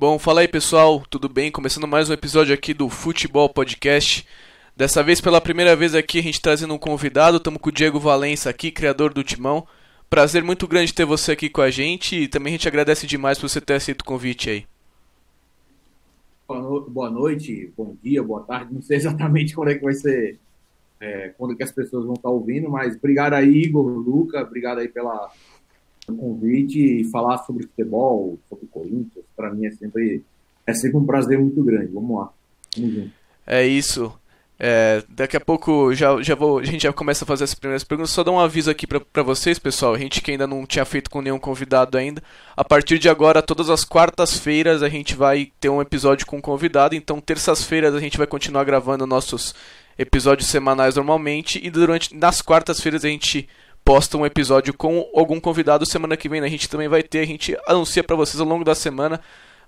Bom, fala aí pessoal, tudo bem? Começando mais um episódio aqui do Futebol Podcast. Dessa vez, pela primeira vez aqui, a gente trazendo um convidado. Estamos com o Diego Valença aqui, criador do Timão. Prazer muito grande ter você aqui com a gente e também a gente agradece demais por você ter aceito o convite aí. Boa noite, bom dia, boa tarde. Não sei exatamente quando é que vai ser, é, quando que as pessoas vão estar ouvindo, mas obrigado aí, Igor, Luca, obrigado aí pela convite e falar sobre futebol, sobre Corinthians. Para mim é sempre é sempre um prazer muito grande. Vamos lá, vamos. É isso. É, daqui a pouco já, já vou, a gente já começa a fazer as primeiras perguntas. Só dar um aviso aqui para vocês, pessoal. A gente que ainda não tinha feito com nenhum convidado ainda. A partir de agora, todas as quartas-feiras, a gente vai ter um episódio com convidado. Então, terças-feiras, a gente vai continuar gravando nossos episódios semanais normalmente. E durante nas quartas-feiras, a gente posta um episódio com algum convidado. Semana que vem a gente também vai ter. A gente anuncia para vocês ao longo da semana.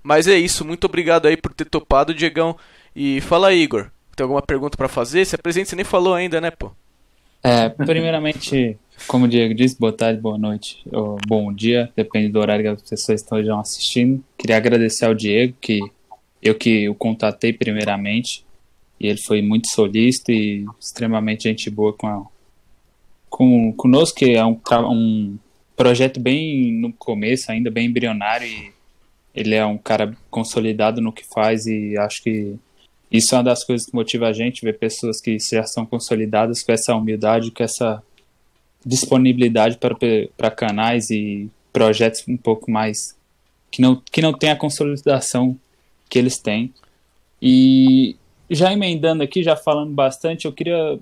Mas é isso. Muito obrigado aí por ter topado, Diegão. E fala aí, Igor. Tem alguma pergunta para fazer? Se apresente, você nem falou ainda, né, pô? É, primeiramente, como o Diego disse, boa tarde, boa noite, ou bom dia, depende do horário que as pessoas estejam assistindo. Queria agradecer ao Diego, que eu que o contatei primeiramente, e ele foi muito solícito e extremamente gente boa com, a, com conosco, que é um, um projeto bem no começo, ainda bem embrionário, e ele é um cara consolidado no que faz, e acho que isso é uma das coisas que motiva a gente, ver pessoas que já são consolidadas com essa humildade, com essa disponibilidade para, canais e projetos um pouco mais que não, que não tem a consolidação que eles têm. E já emendando aqui, já falando bastante, eu queria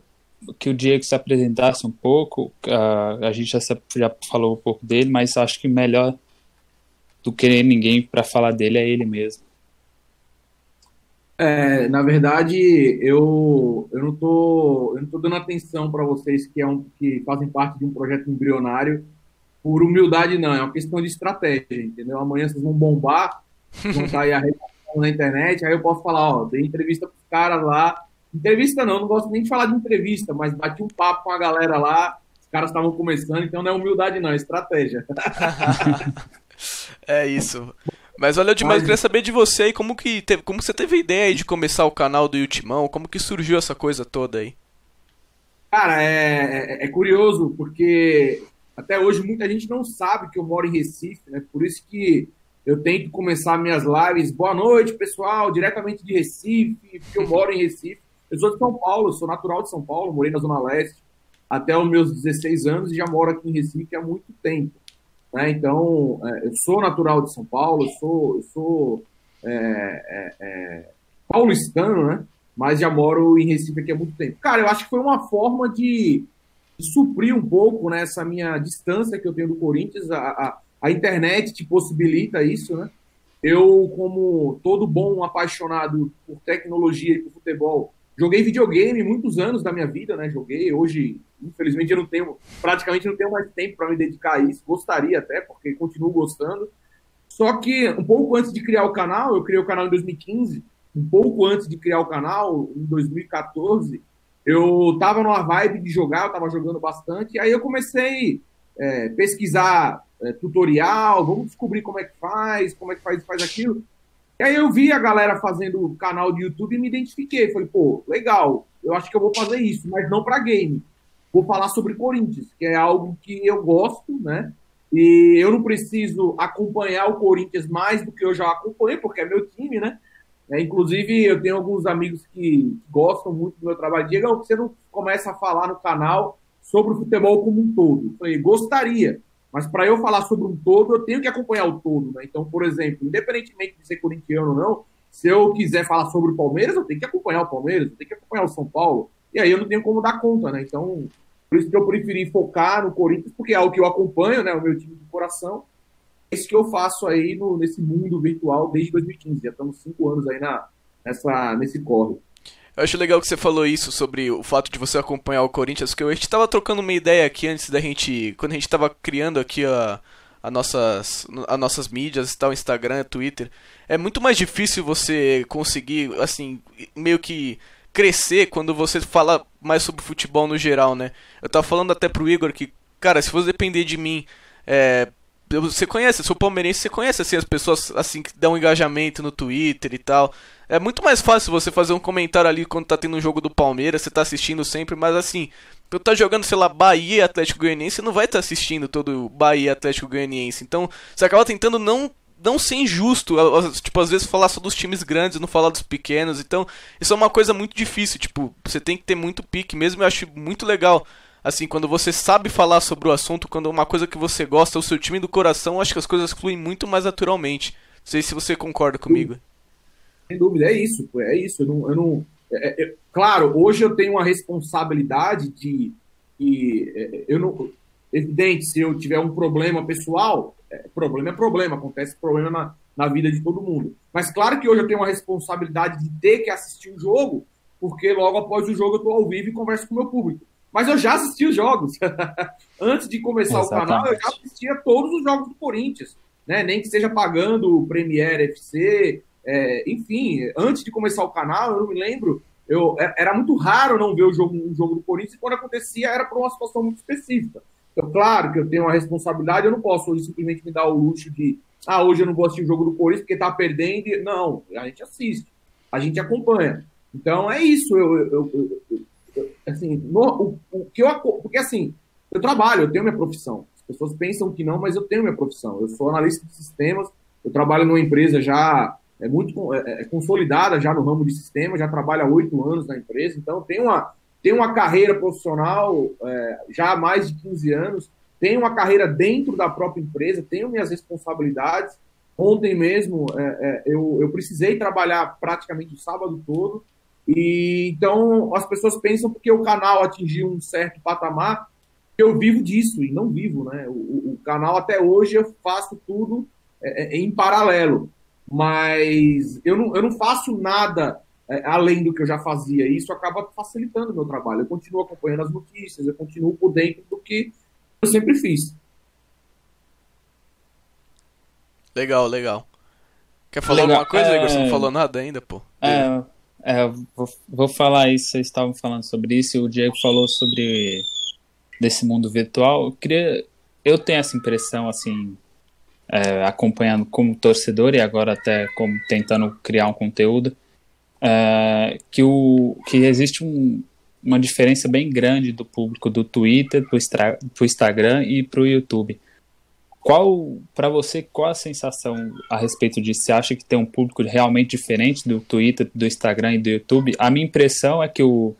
que o Diego se apresentasse um pouco. Uh, a gente já, já falou um pouco dele, mas acho que melhor do que ninguém para falar dele é ele mesmo. É, na verdade, eu, eu não tô eu não dando atenção para vocês que é um que fazem parte de um projeto embrionário por humildade não, é uma questão de estratégia, entendeu? Amanhã vocês vão bombar, vão sair a na internet, aí eu posso falar, ó, dei entrevista pros caras lá. Entrevista não, não gosto nem de falar de entrevista, mas bati um papo com a galera lá, os caras estavam começando, então não é humildade não, é estratégia. é isso. Mas olha demais, eu queria saber de você aí, como que teve, como você teve a ideia de começar o canal do Ultimão, como que surgiu essa coisa toda aí? Cara, é, é, é, curioso, porque até hoje muita gente não sabe que eu moro em Recife, né? Por isso que eu tento começar minhas lives. Boa noite, pessoal, diretamente de Recife, porque eu moro em Recife. Eu sou de São Paulo, sou natural de São Paulo, morei na Zona Leste até os meus 16 anos e já moro aqui em Recife há muito tempo. Né? Então, é, eu sou natural de Sou Paulo, sou, eu sou é, é, é, paulistano, né? mas já moro em Recife aqui há muito tempo. Cara, eu acho que foi uma forma de suprir um pouco né, essa minha distância que eu tenho do Corinthians. A, a, a internet te possibilita isso, né? Eu, como todo bom apaixonado por tecnologia e por futebol, joguei videogame muitos anos da minha vida, né? Joguei, hoje Infelizmente eu não tenho, praticamente não tenho mais tempo para me dedicar a isso. Gostaria até, porque continuo gostando. Só que um pouco antes de criar o canal, eu criei o canal em 2015. Um pouco antes de criar o canal, em 2014, eu tava numa vibe de jogar, eu tava jogando bastante. Aí eu comecei a é, pesquisar é, tutorial, vamos descobrir como é que faz, como é que faz, faz aquilo. E aí eu vi a galera fazendo canal de YouTube e me identifiquei. Falei, pô, legal, eu acho que eu vou fazer isso, mas não para game vou falar sobre Corinthians, que é algo que eu gosto, né? E eu não preciso acompanhar o Corinthians mais do que eu já acompanhei, porque é meu time, né? É, inclusive, eu tenho alguns amigos que gostam muito do meu trabalho. Diego, você não começa a falar no canal sobre o futebol como um todo? Eu falei, gostaria, mas para eu falar sobre um todo, eu tenho que acompanhar o todo, né? Então, por exemplo, independentemente de ser corintiano ou não, se eu quiser falar sobre o Palmeiras, eu tenho que acompanhar o Palmeiras, eu tenho que acompanhar o São Paulo, e aí eu não tenho como dar conta, né? Então, por isso que eu preferi focar no Corinthians, porque é algo que eu acompanho, né? O meu time de coração. É isso que eu faço aí no, nesse mundo virtual desde 2015. Já estamos cinco anos aí na, nessa, nesse corre. Eu acho legal que você falou isso sobre o fato de você acompanhar o Corinthians, que a gente estava trocando uma ideia aqui antes da gente. Quando a gente estava criando aqui a, a nossas, a nossas mídias, tal, Instagram, Twitter. É muito mais difícil você conseguir, assim, meio que crescer quando você fala mais sobre futebol no geral, né? Eu tava falando até pro Igor que, cara, se fosse depender de mim, é, você conhece, sou palmeirense, você conhece assim as pessoas assim que dão engajamento no Twitter e tal. É muito mais fácil você fazer um comentário ali quando tá tendo um jogo do Palmeiras, você tá assistindo sempre, mas assim, eu tá jogando, sei lá, Bahia Atlético Goianiense, você não vai estar tá assistindo todo Bahia e Atlético Goianiense. Então, você acaba tentando não não ser injusto, tipo, às vezes falar só dos times grandes, não falar dos pequenos. Então, isso é uma coisa muito difícil, tipo, você tem que ter muito pique mesmo, eu acho muito legal assim, quando você sabe falar sobre o assunto, quando é uma coisa que você gosta, o seu time do coração, acho que as coisas fluem muito mais naturalmente. Não sei se você concorda comigo. Sem dúvida, é isso, é isso. Eu não, eu não é, é, claro, hoje eu tenho uma responsabilidade de, de é, eu não, evidente, se eu tiver um problema pessoal, é, problema é problema, acontece problema na, na vida de todo mundo. Mas claro que hoje eu tenho uma responsabilidade de ter que assistir o jogo, porque logo após o jogo eu estou ao vivo e converso com o meu público. Mas eu já assisti os jogos. Antes de começar Exatamente. o canal, eu já assistia todos os jogos do Corinthians. Né? Nem que seja pagando o Premiere FC, é, enfim, antes de começar o canal, eu não me lembro, eu, é, era muito raro não ver o jogo, um jogo do Corinthians, e quando acontecia era por uma situação muito específica. Então, claro que eu tenho uma responsabilidade, eu não posso hoje simplesmente me dar o luxo de, ah, hoje eu não vou assistir o jogo do Corinthians porque tá perdendo. Não, a gente assiste, a gente acompanha. Então é isso, eu, eu, eu, assim, no, o, o, que eu porque assim, eu trabalho, eu tenho minha profissão. As pessoas pensam que não, mas eu tenho minha profissão. Eu sou analista de sistemas, eu trabalho numa empresa já é muito é, é consolidada já no ramo de sistemas, já trabalha há oito anos na empresa, então tem uma, tem uma carreira profissional é, já há mais de 15 anos, tenho uma carreira dentro da própria empresa, tenho minhas responsabilidades. Ontem mesmo é, é eu, eu precisei trabalhar praticamente o sábado todo, e então as pessoas pensam porque o canal atingiu um certo patamar, eu vivo disso e não vivo, né? O, o canal até hoje eu faço tudo é, é, em paralelo, mas eu não, eu não faço nada é, além do que eu já fazia. E isso acaba facilitando o meu trabalho. Eu continuo acompanhando as notícias, eu continuo por dentro do que eu sempre fiz. Legal, legal. Quer falar legal. alguma coisa, é... Igor? Você não falou nada ainda, pô? É, é, vou, vou falar isso, vocês estavam falando sobre isso, o Diego falou sobre desse mundo virtual. Eu queria. Eu tenho essa impressão, assim, é, acompanhando como torcedor e agora até como tentando criar um conteúdo, é, que, o, que existe um, uma diferença bem grande do público do Twitter para o Instagram e para o YouTube. Qual, para você, qual a sensação a respeito disso? Você acha que tem um público realmente diferente do Twitter, do Instagram e do YouTube? A minha impressão é que o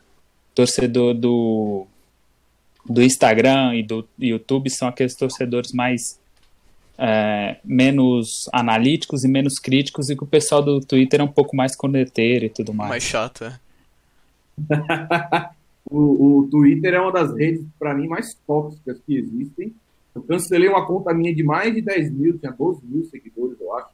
torcedor do, do Instagram e do YouTube são aqueles torcedores mais é, menos analíticos e menos críticos e que o pessoal do Twitter é um pouco mais corneteiro e tudo mais. Mais chato, é. o, o Twitter é uma das redes, para mim, mais tóxicas que existem eu cancelei uma conta minha de mais de 10 mil, tinha 12 mil seguidores, eu acho.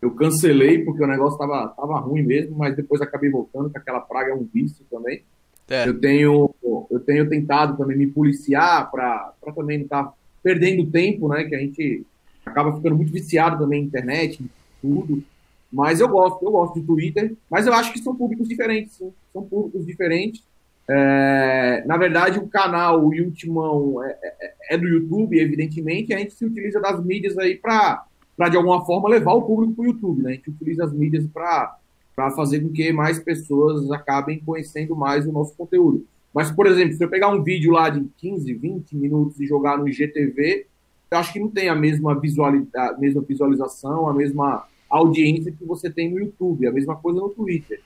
Eu cancelei porque o negócio tava, tava ruim mesmo, mas depois acabei voltando, que aquela praga é um vício também. É. Eu, tenho, eu tenho tentado também me policiar para também não estar tá perdendo tempo, né? Que a gente acaba ficando muito viciado também na internet, tudo. Mas eu gosto, eu gosto do Twitter, mas eu acho que são públicos diferentes, sim. São públicos diferentes. É, na verdade, o canal, o Ultimão, é, é, é, do YouTube, evidentemente, e a gente se utiliza das mídias aí para, de alguma forma, levar o público para o YouTube. Né? A gente utiliza as mídias para fazer com que mais pessoas acabem conhecendo mais o nosso conteúdo. Mas, por exemplo, se eu pegar um vídeo lá de 15, 20 minutos e jogar no IGTV, eu acho que não tem a mesma, a mesma visualização, a mesma audiência que você tem no YouTube, a mesma coisa no Twitter.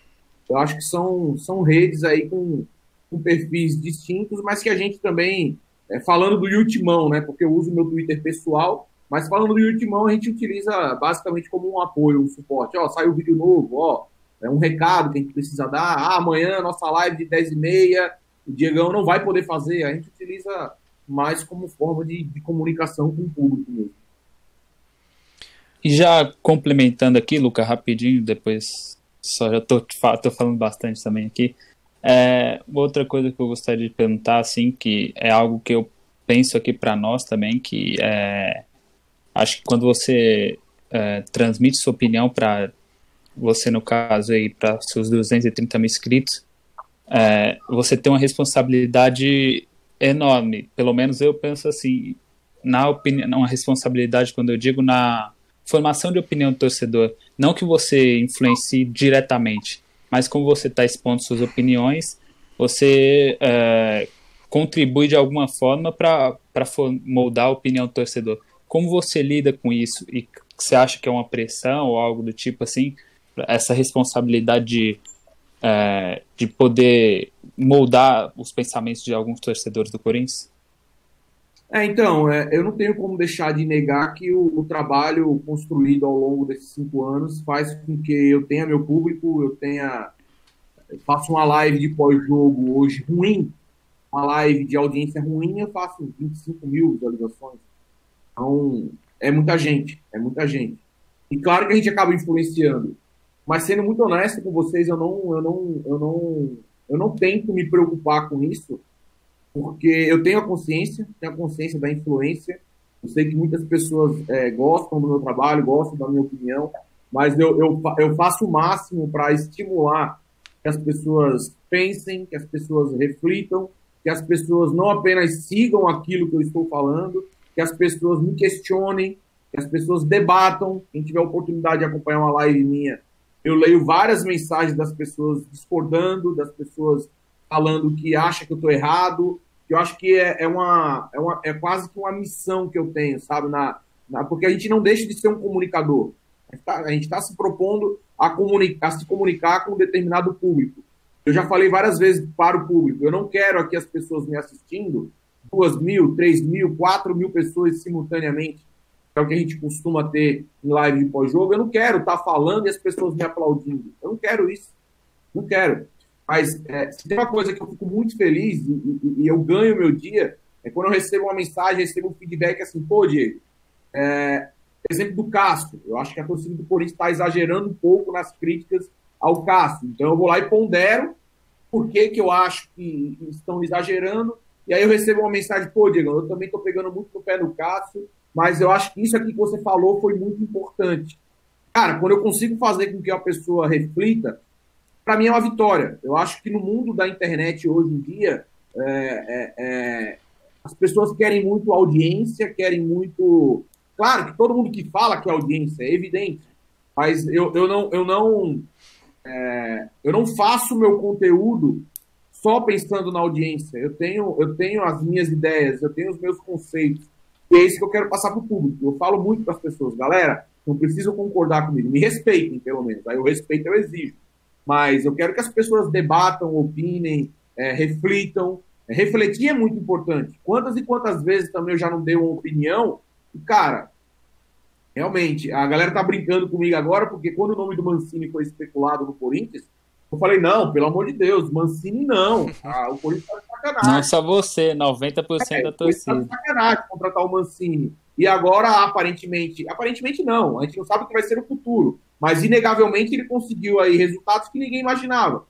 Eu acho que são, são redes aí com com perfis distintos, mas que a gente também, é, falando do Ultimão, né, porque eu uso meu Twitter pessoal, mas falando do Ultimão, a gente utiliza basicamente como um apoio, um suporte. Ó, saiu vídeo novo, ó, é um recado que a gente precisa dar. Ah, amanhã nossa live de 10 e meia, o Diegão não vai poder fazer. A gente utiliza mais como forma de, de comunicação com o público mesmo. E já complementando aqui, Luca, rapidinho, depois só já tô, tô falando bastante também aqui. É, outra coisa que eu gostaria de perguntar, assim, que é algo que eu penso aqui para nós também, que é, acho que quando você é, transmite sua opinião para você, no caso, aí, para seus 230 mil inscritos, é, você tem uma responsabilidade enorme. Pelo menos eu penso assim. na opinião, uma responsabilidade quando eu digo na formação de opinião do torcedor. Não que você influencie diretamente, mas como você está expondo suas opiniões, você é, contribui de alguma forma para moldar a opinião do torcedor. Como você lida com isso? E você acha que é uma pressão ou algo do tipo assim? Essa responsabilidade de, é, de poder moldar os pensamentos de alguns torcedores do Corinthians? É, então, é, eu não tenho como deixar de negar que o, o, trabalho construído ao longo desses cinco anos faz com que eu tenha meu público, eu tenha. Eu faço uma live de pós-jogo hoje ruim, uma live de audiência ruim, eu faço 25 mil visualizações. Então, é muita gente, é muita gente. E claro que a gente acaba influenciando. Mas sendo muito honesto com vocês, eu não, eu não, eu não, eu não tento me preocupar com isso, porque eu tenho a consciência, tenho a consciência da influência. Eu sei que muitas pessoas é, gostam do meu trabalho, gostam da minha opinião, mas eu, eu, eu faço o máximo para estimular que as pessoas pensem, que as pessoas reflitam, que as pessoas não apenas sigam aquilo que eu estou falando, que as pessoas me questionem, que as pessoas debatam. Quem tiver oportunidade de acompanhar uma live minha, eu leio várias mensagens das pessoas discordando, das pessoas falando que acha que eu estou errado, que eu acho que é, é, uma, é, uma, é quase que uma missão que eu tenho, sabe? Na, na, porque a gente não deixa de ser um comunicador. A gente está tá se propondo a, comunicar, a se comunicar com um determinado público. Eu já falei várias vezes para o público, eu não quero aqui as pessoas me assistindo, duas mil, três mil, quatro mil pessoas simultaneamente, que é o que a gente costuma ter em live de pós-jogo. Eu não quero estar tá falando e as pessoas me aplaudindo. Eu não quero isso. Não quero. Mas é, se tem uma coisa que eu fico muito feliz e, e, e, eu ganho meu dia, é quando eu recebo uma mensagem, recebo um feedback assim, pô, Diego, é, exemplo do Castro, eu acho que a torcida do Corinthians está exagerando um pouco nas críticas ao Castro. Então eu vou lá e pondero por que, que eu acho que estão exagerando, e aí eu recebo uma mensagem, pô, Diego, eu também estou pegando muito no pé do Castro, mas eu acho que isso aqui que você falou foi muito importante. Cara, quando eu consigo fazer com que a pessoa reflita, para mim é uma vitória. Eu acho que no mundo da internet hoje em dia, é, é, é, as pessoas querem muito audiência, querem muito. Claro que todo mundo que fala que é audiência, é evidente, mas eu, eu não, eu não, é, eu não faço meu conteúdo só pensando na audiência. Eu tenho, eu tenho as minhas ideias, eu tenho os meus conceitos. E é isso que eu quero passar para o público. Eu falo muito para as pessoas, galera, não precisam concordar comigo, me respeitem, pelo menos. Aí o respeito eu exijo mas eu quero que as pessoas debatam, opinem, é, reflitam. É, refletir é muito importante. Quantas e quantas vezes também eu já não dei uma opinião e, cara, realmente, a galera tá brincando comigo agora, porque quando o nome do Mancini foi especulado no Corinthians, eu falei, não, pelo amor de Deus, Mancini não. Ah, o Corinthians tá de sacanagem. Não só você, 90% é, da torcida. Tá de sacanagem contratar o Mancini. E agora, aparentemente, aparentemente não, a gente não sabe o que vai ser o futuro. Mas, inegavelmente, ele conseguiu aí resultados que ninguém imaginava.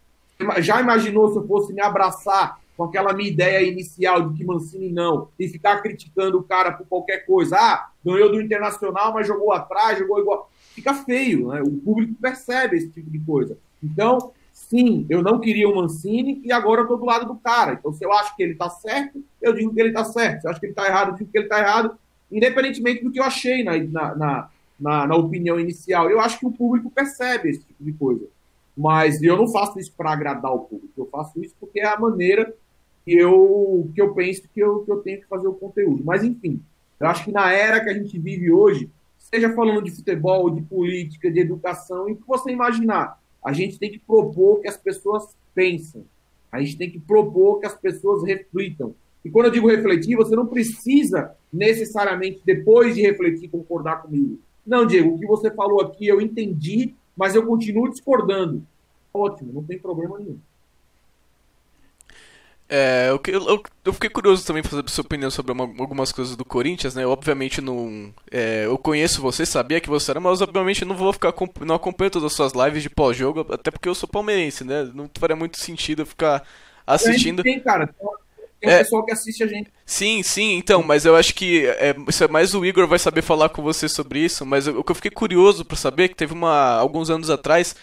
Já imaginou se eu fosse me abraçar com aquela minha ideia inicial de que Mancini não, e ficar criticando o cara por qualquer coisa? Ah, ganhou do Internacional, mas jogou atrás, jogou igual. Fica feio, né? O público percebe esse tipo de coisa. Então, sim, eu não queria o Mancini e agora eu tô do lado do cara. Então, se eu acho que ele tá certo, eu digo que ele tá certo. Se eu acho que ele tá errado, eu digo que ele tá errado, independentemente do que eu achei na, na, na na, na opinião inicial. Eu acho que o público percebe esse tipo de coisa. Mas eu não faço isso para agradar o público. Eu faço isso porque é a maneira que eu, que eu penso que eu, que eu tenho que fazer o conteúdo. Mas, enfim, eu acho que na era que a gente vive hoje, seja falando de futebol, de política, de educação, e o que você imaginar, a gente tem que propor que as pessoas pensem. A gente tem que propor que as pessoas reflitam. E quando eu digo refletir, você não precisa necessariamente, depois de refletir, concordar comigo. Não, Diego, o que você falou aqui eu entendi, mas eu continuo discordando. Ótimo, não tem problema nenhum. É, eu, eu, eu, fiquei curioso também saber sua opinião sobre uma, algumas coisas do Corinthians, né? Eu, obviamente não. É, eu conheço você, sabia que você era, mas obviamente não vou ficar não acompanho todas as suas lives de pós-jogo, até porque eu sou palmeirense, né? Não faria muito sentido eu ficar assistindo. Tem, cara. Tem é, pessoal que assiste a gente. Sim, sim, então, mas eu acho que é, isso é mais o Igor vai saber falar com você sobre isso, mas o que eu fiquei curioso para saber é que teve uma alguns anos atrás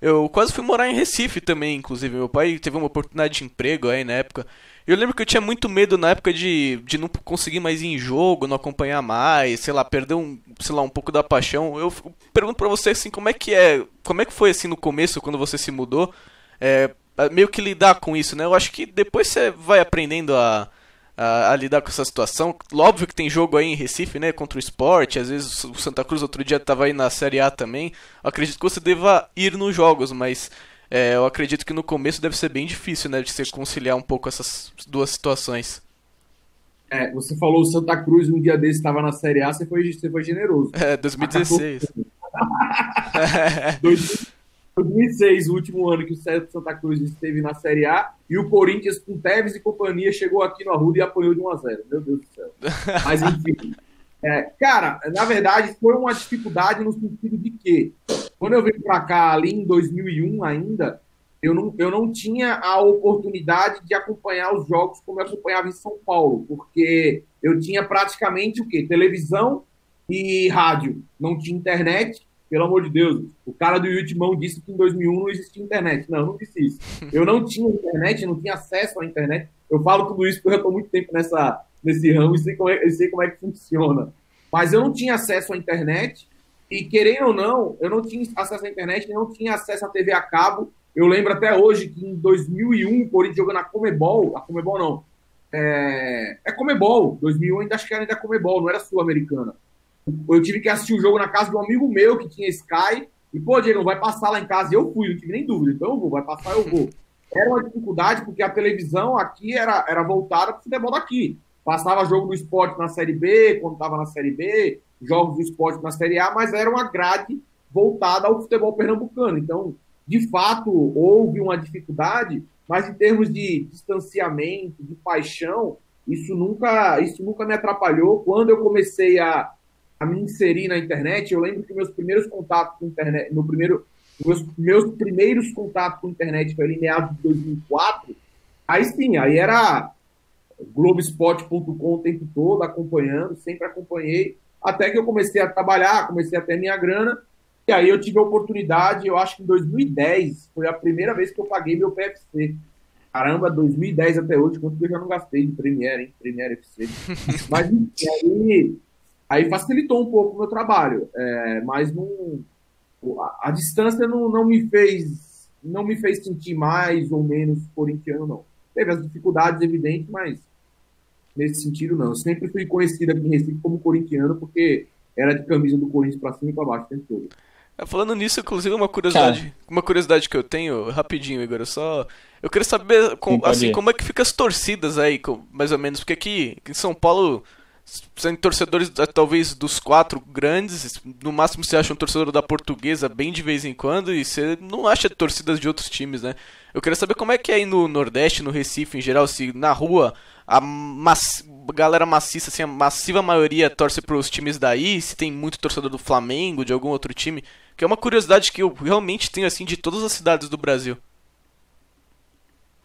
Eu quase fui morar em Recife também, inclusive. Meu pai teve uma oportunidade de emprego aí na época. Eu lembro que eu tinha muito medo na época de, de não conseguir mais ir em jogo, não acompanhar mais, sei lá, perder um, sei lá, um pouco da paixão. Eu pergunto pra você assim, como é que é, como é que foi assim no começo quando você se mudou? É, meio que lidar com isso, né? Eu acho que depois você vai aprendendo a, a, a, lidar com essa situação. Óbvio que tem jogo aí em Recife, né? Contra o esporte. Às vezes o Santa Cruz outro dia estava aí na Série A também. Eu acredito que você deva ir nos jogos, mas é, eu acredito que no começo deve ser bem difícil, né? De você conciliar um pouco essas duas situações. É, você falou o Santa Cruz um dia desse estava na Série A, você foi, você foi generoso. É, 2016. 2006, o último ano que o Santa Cruz esteve na Série A, e o Corinthians, com Tevez e companhia, chegou aqui no Arruda e apanhou de 1 a 0 Meu Deus do céu. Mas, enfim. É, cara, na verdade, foi uma dificuldade no sentido de que, quando eu vim para cá, ali em 2001 ainda, eu não, eu não tinha a oportunidade de acompanhar os jogos como eu acompanhava em São Paulo, porque eu tinha praticamente o quê? Televisão e rádio. Não tinha internet, pelo amor de Deus. O cara do Yutimão disse que em 2001 não existia internet. Não, não disse isso. Eu não tinha internet, não tinha acesso à internet. Eu falo tudo isso porque eu estou muito tempo nessa, nesse ramo e sei como, é, sei como é que funciona. Mas eu não tinha acesso à internet e, querendo ou não, eu não tinha acesso à internet, não tinha acesso à TV a cabo. Eu lembro até hoje que em 2001 o Corinthians jogou na Comebol, a Comebol não, é, é Comebol, 2001 ainda acho que era ainda Comebol, não era Sul-Americana. Eu tive que assistir o jogo na casa de um amigo meu que tinha Sky. E, pô, Diego, vai passar lá em casa. E eu fui, não tive nem dúvida. Então eu vou, vai passar, eu vou. Era uma dificuldade porque a televisão aqui era, era voltada para o futebol daqui. Passava jogo do esporte na Série B, quando estava na Série B, jogos do esporte na Série A, mas era uma grade voltada ao futebol pernambucano. Então, de fato, houve uma dificuldade, mas em termos de distanciamento, de paixão, isso nunca, isso nunca me atrapalhou. Quando eu comecei a, a me inserir na internet, eu lembro que meus primeiros contatos com internet, no primeiro, meus, meus primeiros contatos com internet foi ali em meados de 2004. Aí sim, aí era Globespot.com o tempo todo, acompanhando, sempre acompanhei, até que eu comecei a trabalhar, comecei a ter minha grana, e aí eu tive a oportunidade, eu acho que em 2010, foi a primeira vez que eu paguei meu PFC. Caramba, 2010 até hoje, quanto eu já não gastei de Premiere, hein? Premiere FC. Mas, aí, Aí facilitou um pouco o meu trabalho, é, mas não, a, a, distância não, não me fez não me fez sentir mais ou menos corintiano, não. Teve as dificuldades evidentes, mas nesse sentido não. Eu sempre fui conhecido aqui em Recife como corintiano porque era de camisa do Corinthians para cima e para baixo o tempo todo. É, falando nisso, inclusive, uma curiosidade, uma curiosidade que eu tenho, rapidinho, Igor, eu só. Eu queria saber com, Sim, assim, como é que fica as torcidas aí, mais ou menos, porque aqui em São Paulo sendo torcedores talvez dos quatro grandes, no máximo você acha um torcedor da portuguesa bem de vez em quando e você não acha torcidas de outros times, né? Eu queria saber como é que é aí no Nordeste, no Recife em geral, se na rua a maci... galera maciça, assim, a massiva maioria torce para os times daí, se tem muito torcedor do Flamengo, de algum outro time, que é uma curiosidade que eu realmente tenho assim de todas as cidades do Brasil.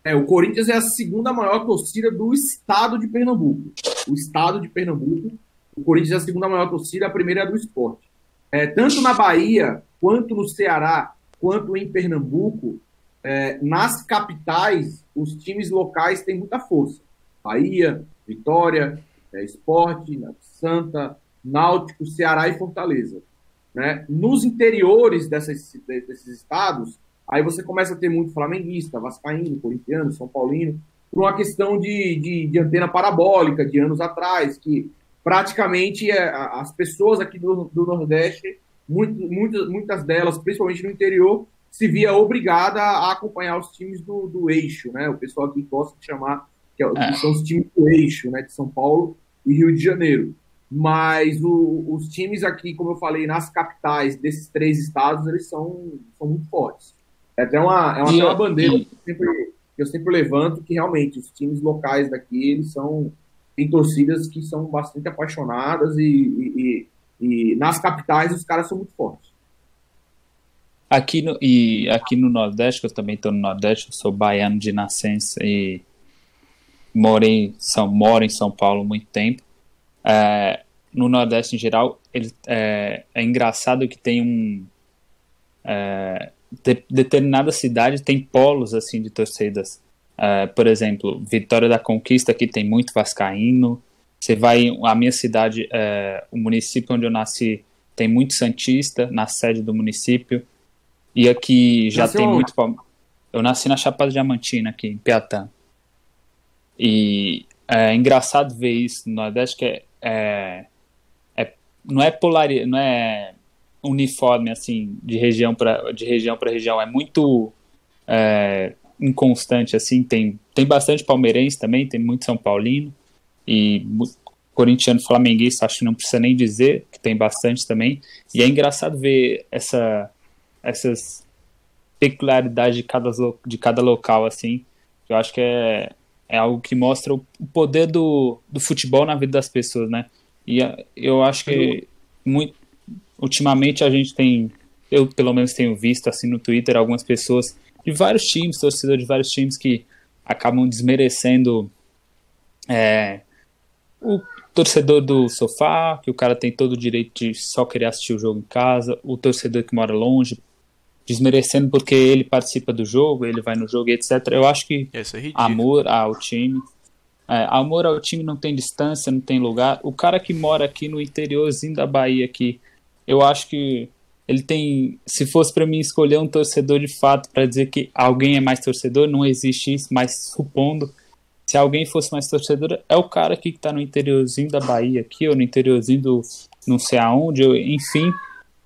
É, o Corinthians é a segunda maior torcida do estado de Pernambuco. O estado de Pernambuco, o Corinthians é a segunda maior torcida, a primeira é do esporte. É, tanto na Bahia, quanto no Ceará, quanto em Pernambuco, é, nas capitais, os times locais têm muita força. Bahia, Vitória, é, Esporte, Santa, Náutico, Ceará e Fortaleza. Né? Nos interiores dessas, desses estados, Aí você começa a ter muito flamenguista, vascaíno, corintiano, são paulino, por uma questão de, de, de antena parabólica de anos atrás, que praticamente é, as pessoas aqui do, do Nordeste, muito, muitas, muitas delas, principalmente no interior, se via obrigada a acompanhar os times do, do eixo, né? O pessoal aqui gosta de chamar, que, é, que são os times do eixo, né? De São Paulo e Rio de Janeiro. Mas o, os times aqui, como eu falei, nas capitais desses três estados, eles são, são muito fortes. É até uma, é uma, uma bandeira que eu, sempre, que eu sempre levanto, que realmente os times locais daqui, eles são tem torcidas que são bastante apaixonadas e, e, e, e, nas capitais os caras são muito fortes. Aqui no, e aqui no Nordeste, eu também estou no Nordeste, eu sou baiano de nascença e moro em São, moro em São Paulo há muito tempo. É, no Nordeste em geral, ele, é, é engraçado que tem um. É, de, determinada cidade tem polos assim de torcidas. Uh, por exemplo, Vitória da Conquista aqui tem muito vascaíno. Você vai a minha cidade, uh, o município onde eu nasci tem muito santista na sede do município. E aqui já Nasceu tem muito eu nasci na Chapada Diamantina aqui em Piatã. E é engraçado ver isso no Nordeste que é, é, é não é polar, não é uniforme assim de região para de região para região, é muito é, inconstante assim, tem tem bastante palmeirense também, tem muito são paulino e corintiano flamenguista, acho que não precisa nem dizer, que tem bastante também. E é engraçado ver essa essas peculiaridades de cada, de cada local assim. Eu acho que é é algo que mostra o poder do, do futebol na vida das pessoas, né? E eu acho que muito, ultimamente a gente tem, eu pelo menos tenho visto assim no Twitter algumas pessoas de vários times, torcedores de vários times que acabam desmerecendo é, o torcedor do sofá, que o cara tem todo o direito de só querer assistir o jogo em casa, o torcedor que mora longe, desmerecendo porque ele participa do jogo, ele vai no jogo, etc. Eu acho que é amor ao time. É, amor ao time não tem distância, não tem lugar. O cara que mora aqui no interiorzinho da Bahia, aqui, eu acho que ele tem. Se fosse para mim escolher um torcedor de fato para dizer que alguém é mais torcedor, não existe isso, mas supondo. Se alguém fosse mais torcedor, é o cara que está no interiorzinho da Bahia aqui, ou no interiorzinho do não sei aonde, ou, enfim,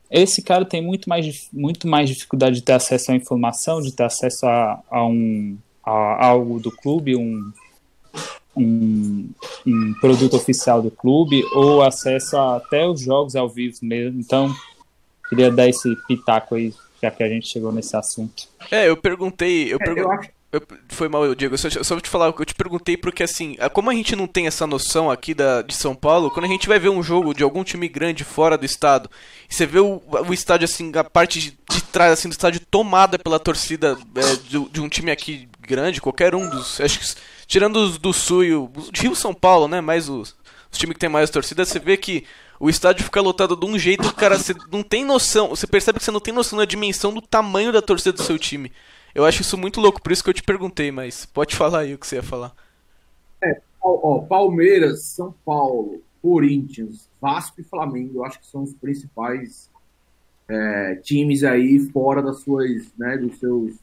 esse cara tem muito mais, muito mais dificuldade de ter acesso à informação, de ter acesso a, a um a algo do clube, um, um, um, produto oficial do clube, ou acesso a, até os jogos ao vivo mesmo. Então, queria dar esse pitaco aí, já que a gente chegou nesse assunto. É, eu perguntei. Eu, é, pergun eu eu, foi mal, Diego. Só, só vou te falar, eu te perguntei porque assim, como a gente não tem essa noção aqui da, de São Paulo, quando a gente vai ver um jogo de algum time grande fora do estado, e você vê o, o estádio assim, a parte de, de trás assim, do estádio tomada pela torcida é, de, de, um time aqui grande, qualquer um dos. Acho que tirando os do Sul e o Rio São Paulo, né? Mais os, os times que tem mais torcida, você vê que o estádio fica lotado de um jeito, cara, você não tem noção. Você percebe que você não tem noção da dimensão do tamanho da torcida do seu time. Eu acho isso muito louco, por isso que eu te perguntei, mas pode falar aí o que você ia falar. É, ó, Palmeiras, São Paulo, Corinthians, Vasco e Flamengo, eu acho que são os principais é, times aí fora das suas, né, dos seus,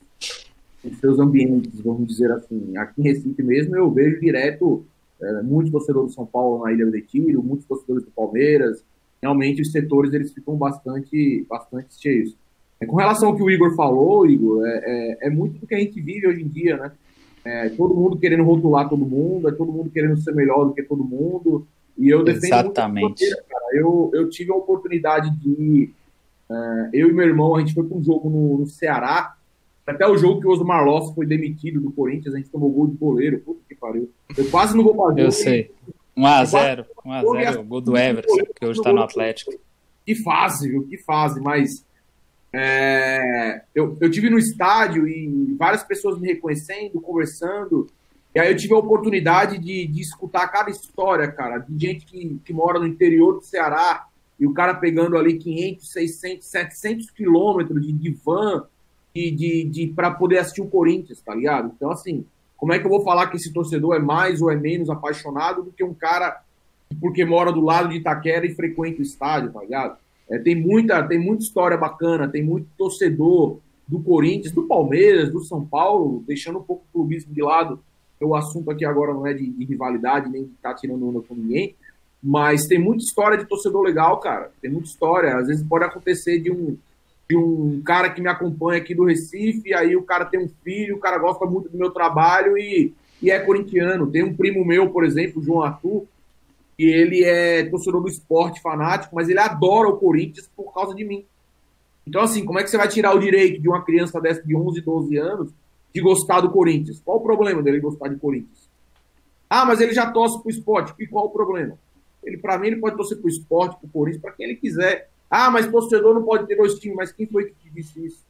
dos seus ambientes, vamos dizer assim. Aqui em Recife mesmo eu vejo direto é, muitos torcedores do São Paulo na Ilha do Retiro, muitos torcedores do Palmeiras. Realmente os setores eles ficam bastante, bastante cheios. É, com relação ao que o Igor falou, Igor, é, é, é, muito do que a gente vive hoje em dia, né? É, todo mundo querendo rotular todo mundo, é todo mundo querendo ser melhor do que todo mundo. E eu defendo Exatamente. Muito cara. Eu, eu tive a oportunidade de. Uh, eu e meu irmão, a gente foi para um jogo no, no, Ceará. Até o jogo que o Osmar Loss foi demitido do Corinthians, a gente tomou gol de goleiro. Puta que pariu. Eu quase não vou fazer. Eu sei. 1x0. 1x0, gol do Everton, que hoje está no Atlético. Que fase, viu? Que fase, mas é, eu, eu tive no estádio e várias pessoas me reconhecendo, conversando. E aí eu tive a oportunidade de, de escutar cada história, cara, de gente que, que mora no interior do Ceará e o cara pegando ali 500, 600, 700 quilômetros de, de van de, de, de para poder assistir o Corinthians, tá ligado? Então, assim, como é que eu vou falar que esse torcedor é mais ou é menos apaixonado do que um cara porque mora do lado de Itaquera e frequenta o estádio, tá ligado? É, tem, muita, tem muita história bacana, tem muito torcedor do Corinthians, do Palmeiras, do São Paulo, deixando um pouco o clubismo de lado. O assunto aqui agora não é de, de rivalidade, nem de estar tá tirando onda com ninguém, mas tem muita história de torcedor legal, cara. Tem muita história. Às vezes pode acontecer de um, de um cara que me acompanha aqui do Recife, aí o cara tem um filho, o cara gosta muito do meu trabalho e, e é corintiano. Tem um primo meu, por exemplo, João Arthur, e ele é torcedor do esporte fanático, mas ele adora o Corinthians por causa de mim. Então, assim, como é que você vai tirar o direito de uma criança dessa de 11, 12 anos de gostar do Corinthians? Qual o problema dele gostar de Corinthians? Ah, mas ele já torce pro esporte. E qual o problema? Ele, para mim, ele pode torcer pro esporte, pro Corinthians, para quem ele quiser. Ah, mas torcedor não pode ter dois times. Mas quem foi que te disse isso?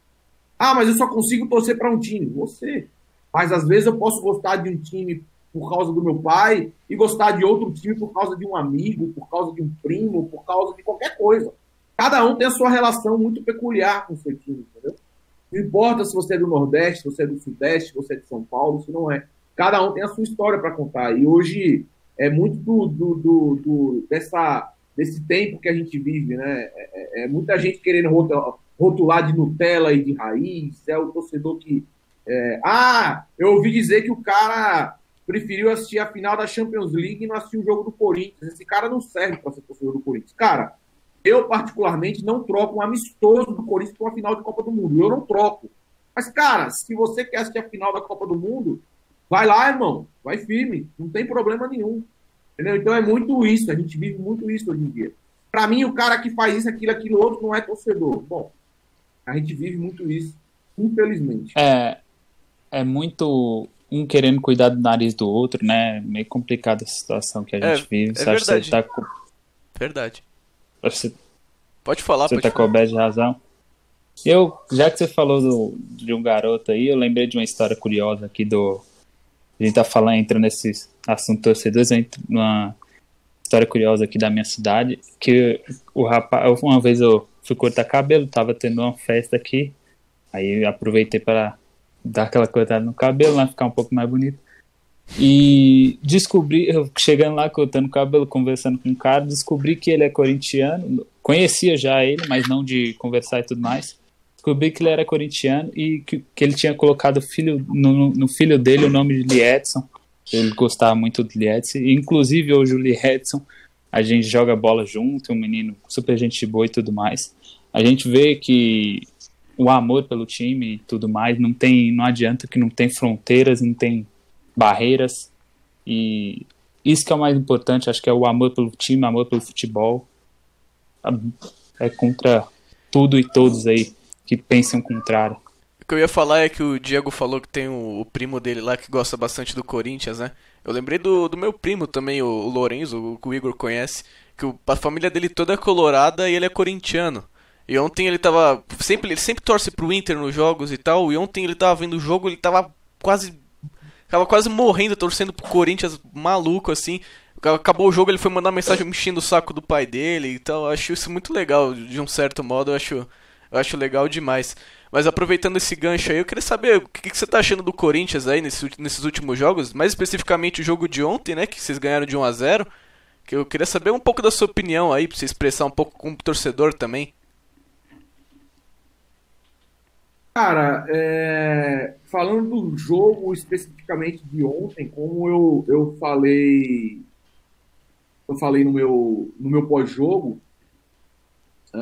Ah, mas eu só consigo torcer para um time. Você. Mas às vezes eu posso gostar de um time por causa do meu pai e gostar de outro time por causa de um amigo, por causa de um primo, por causa de qualquer coisa. Cada um tem a sua relação muito peculiar com o seu time, entendeu? Não importa se você é do Nordeste, se você é do Sudeste, se você é de São Paulo, se não é. Cada um tem a sua história para contar. E hoje é muito do, do, do, do, dessa, desse tempo que a gente vive, né? É, é, é muita gente querendo rotular de Nutella e de raiz, é o torcedor que. É, ah, eu ouvi dizer que o cara preferiu assistir a final da Champions League e não assistir o jogo do Corinthians. Esse cara não serve para ser torcedor do Corinthians. Cara, eu, particularmente, não troco um amistoso do Corinthians por uma final de Copa do Mundo. Eu não troco. Mas, cara, se você quer assistir a final da Copa do Mundo, vai lá, irmão. Vai firme. Não tem problema nenhum. Entendeu? Então é muito isso. A gente vive muito isso hoje em dia. Para mim, o cara que faz isso, aquilo, aquilo outro, não é torcedor. Bom, a gente vive muito isso, infelizmente. É, é muito um querendo cuidar do nariz do outro, né? Meio complicada a situação que a gente é, vive. É verdade. Você tá com... Verdade. Você... Pode falar, Você pode tá falar. coberto de razão. Eu, já que você falou do, de um garoto aí, eu lembrei de uma história curiosa aqui do. A gente tá falando, entrando nesse assunto torcedores, eu entro numa história curiosa aqui da minha cidade, que o rapaz, uma vez eu fui cortar cabelo, tava tendo uma festa aqui, aí eu aproveitei para dar aquela cortada no cabelo, lá ficar um pouco mais bonito. E descobri, chegando lá, cortando o cabelo, conversando com o cara, descobri que ele é corintiano. Conhecia já ele, mas não de conversar e tudo mais. Descobri que ele era corintiano e que, que ele tinha colocado filho, no, no, filho dele o nome de Liedson. Ele gostava muito do Liedson. Inclusive, hoje o Liedson, a gente joga bola junto, um menino super gente boa e tudo mais. A gente vê que o amor pelo time e tudo mais não tem, não adianta que não tem fronteiras, não tem barreiras. E isso que é o mais importante, acho que é o amor pelo time, amor pelo futebol. É contra tudo e todos aí que pensam o contrário. O que eu ia falar é que o Diego falou que tem o, o primo dele lá que gosta bastante do Corinthians, né? Eu lembrei do, do meu primo também, o, o Lorenzo, que o Igor conhece, que o, a família dele toda é colorada e ele é corintiano. E ontem ele tava. Sempre, ele sempre torce pro Inter nos jogos e tal. E ontem ele tava vendo o jogo, ele tava quase Tava quase morrendo, torcendo pro Corinthians maluco, assim. Acabou o jogo, ele foi mandar mensagem mexendo o saco do pai dele. Então eu acho isso muito legal, de um certo modo, eu acho, eu acho legal demais. Mas aproveitando esse gancho aí, eu queria saber o que, que você tá achando do Corinthians aí nesse, nesses últimos jogos, mais especificamente o jogo de ontem, né? Que vocês ganharam de 1 a 0 Que eu queria saber um pouco da sua opinião aí, pra você expressar um pouco como torcedor também. Cara, é, falando do jogo especificamente de ontem, como eu, eu falei, eu falei no meu, no meu pós-jogo,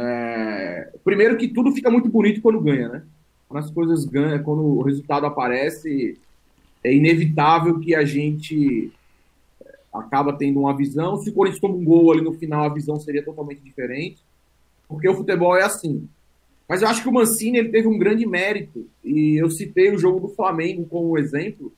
é, primeiro que tudo fica muito bonito quando ganha, né? Quando as coisas ganham, quando o resultado aparece, é inevitável que a gente acaba tendo uma visão. Se o Corinthians toma um gol ali no final, a visão seria totalmente diferente. Porque o futebol é assim. Mas eu acho que o Mancini ele teve um grande mérito. E eu citei o jogo do Flamengo como exemplo.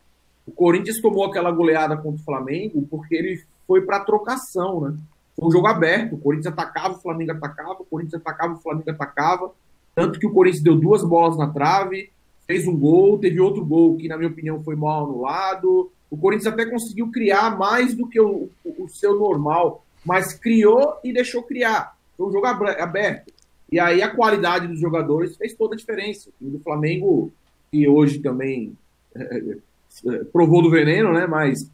O Corinthians tomou aquela goleada contra o Flamengo porque ele foi para trocação, né? Foi um jogo aberto. O Corinthians atacava, o Flamengo atacava, o Corinthians atacava, o Flamengo atacava. Tanto que o Corinthians deu duas bolas na trave, fez um gol, teve outro gol que, na minha opinião, foi mal anulado. O Corinthians até conseguiu criar mais do que o, o seu normal, mas criou e deixou criar. Foi um jogo aberto. E aí a qualidade dos jogadores fez toda a diferença. O do Flamengo, que hoje também é, provou do veneno, né? Mas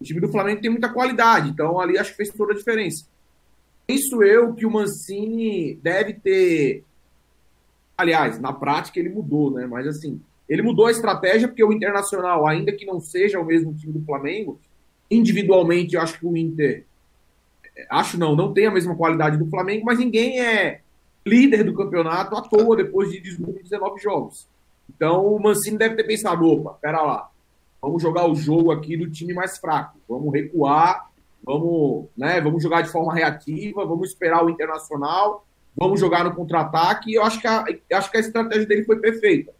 o time do Flamengo tem muita qualidade, então ali acho que fez toda a diferença. Isso eu que o Mancini deve ter. Aliás, na prática ele mudou, né? Mas assim, ele mudou a estratégia porque o Internacional, ainda que não seja o mesmo time do Flamengo, individualmente eu acho que o Inter. Acho não, não tem a mesma qualidade do Flamengo, mas ninguém é líder do campeonato à toa depois de 19 jogos. Então o Mancini deve ter pensado: opa, pera lá, vamos jogar o jogo aqui do time mais fraco, vamos recuar, vamos, né, vamos jogar de forma reativa, vamos esperar o Internacional, vamos jogar no contra-ataque. E eu acho que, a, acho que a estratégia dele foi perfeita.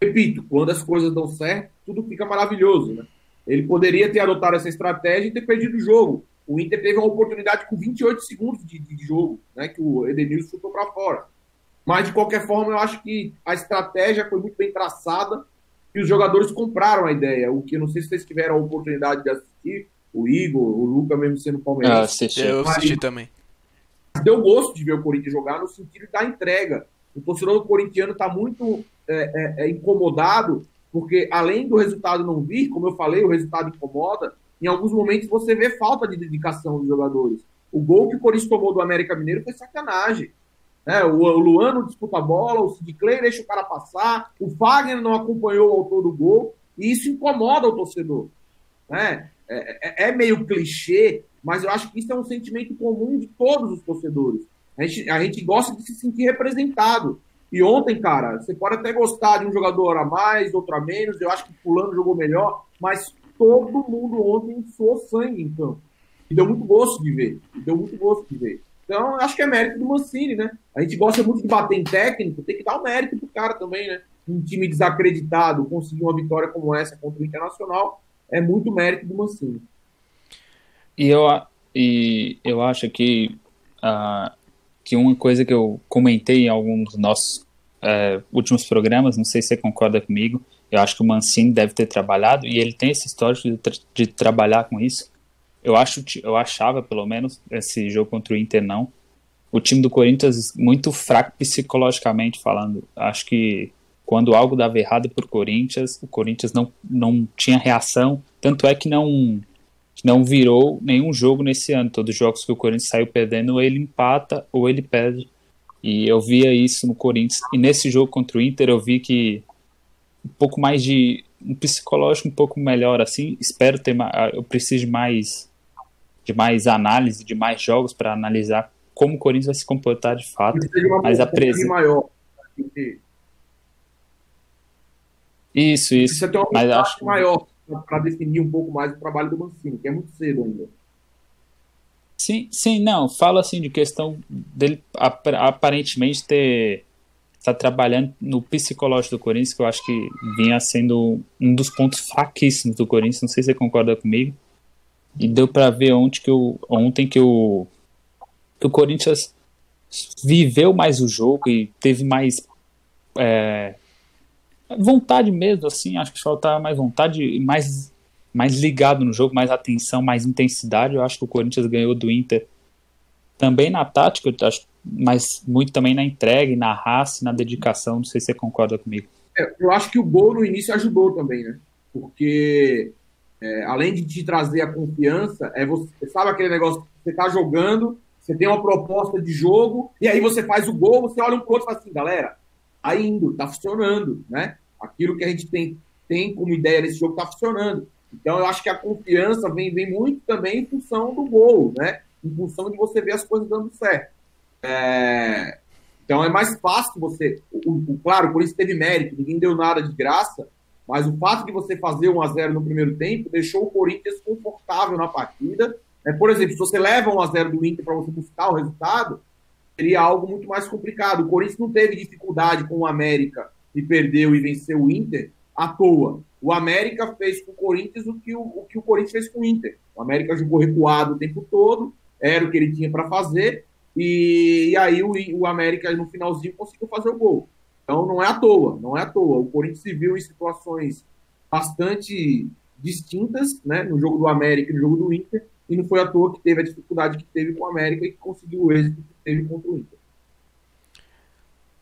Repito, quando as coisas dão certo, tudo fica maravilhoso. Né? Ele poderia ter adotado essa estratégia e ter perdido o jogo. O Inter teve uma oportunidade com 28 segundos de, de jogo, né, que o Edenilson chutou para fora. Mas, de qualquer forma, eu acho que a estratégia foi muito bem traçada e os jogadores compraram a ideia. O que eu não sei se vocês tiveram a oportunidade de assistir, o Igor, o Luca, mesmo sendo palmeirense. Ah, assisti. Eu assisti também. Deu gosto de ver o Corinthians jogar no sentido da entrega. O torcedor do corintiano está muito é, é, é, incomodado, porque além do resultado não vir, como eu falei, o resultado incomoda, em alguns momentos você vê falta de dedicação dos jogadores. O gol que o Corinthians tomou do América Mineiro foi sacanagem. É, o, o Luan não disputa a bola, o Sid Clay deixa o cara passar, o Fagner não acompanhou o autor do gol, e isso incomoda o torcedor. Né? É, é, é, meio clichê, mas eu acho que isso é um sentimento comum de todos os torcedores. A gente, a gente gosta de se sentir representado. E ontem, cara, você pode até gostar de um jogador a mais, outro a menos, eu acho que fulano jogou melhor, mas todo mundo ontem suou sangue campo. E deu muito gosto de ver. E deu muito gosto de ver. Então, acho que é mérito do Mancini, né? A gente gosta muito de bater em técnico, tem que dar o mérito pro cara também, né? Um time desacreditado conseguir uma vitória como essa contra o Internacional é muito mérito do Mancini. E eu, e eu acho que, uh, que uma coisa que eu comentei em alguns dos nossos uh, últimos programas, não sei se você concorda comigo, eu acho que o Mancini deve ter trabalhado, e ele tem esse histórico de, tra de trabalhar com isso, eu, acho, eu achava, pelo menos, esse jogo contra o Inter não. O time do Corinthians muito fraco psicologicamente falando. Acho que quando algo dava errado para o Corinthians, o Corinthians não, não tinha reação. Tanto é que não, não virou nenhum jogo nesse ano. Todos os jogos que o Corinthians saiu perdendo, ou ele empata ou ele perde. E eu via isso no Corinthians. E nesse jogo contra o Inter, eu vi que um pouco mais de um psicológico um pouco melhor assim. Espero ter eu preciso mais de mais análise, de mais jogos para analisar como o Corinthians vai se comportar de fato. Mas a presença. Maior. Isso, isso. Precisa ter uma mas acho maior para definir um pouco mais o trabalho do Mancini, que é muito cedo ainda. Sim, sim, não. Falo assim de questão dele aparentemente ter está trabalhando no psicológico do Corinthians, que eu acho que vinha sendo um dos pontos fraquíssimos do Corinthians. Não sei se você concorda comigo. E deu para ver ontem que, o, ontem que, o, que o Corinthians viveu mais o jogo e teve mais é, vontade mesmo, assim, acho que faltava mais vontade, mais, mais ligado no jogo, mais atenção, mais intensidade. Eu acho que o Corinthians ganhou do Inter também na tática, mas muito também na entrega, na raça, na dedicação. Não sei se você concorda comigo. É, eu acho que o gol no início ajudou também, né? Porque é, além de te trazer a confiança, é você sabe aquele negócio você tá jogando, você tem uma proposta de jogo, e aí você faz o gol, você olha um pro outro e fala assim, galera, tá indo, tá funcionando, né? Aquilo que a gente tem, tem como ideia nesse jogo tá funcionando. Então eu acho que a confiança vem, vem muito também em função do gol, né? Em função de você ver as coisas dando certo. É... Então é mais fácil você. O, o, claro, por isso teve mérito, ninguém deu nada de graça, mas o fato de você fazer 1 a 0 no primeiro tempo deixou o Corinthians confortável na partida. É, por exemplo, se você leva 1 a 0 do Inter para você buscar o resultado, seria algo muito mais complicado. O Corinthians não teve dificuldade com o América e perdeu e venceu o Inter à toa. O América fez com o Corinthians o que o, o que o Corinthians fez com o Inter. O América jogou recuado o tempo todo, era o que ele tinha para fazer, e, e aí o, o América no finalzinho conseguiu fazer o gol. Então não é à toa, não é à toa. O Corinthians se viu em situações bastante distintas, né, no jogo do América e no jogo do Inter, e não foi à toa que teve a dificuldade que teve com o América e que conseguiu o êxito que teve contra o Inter.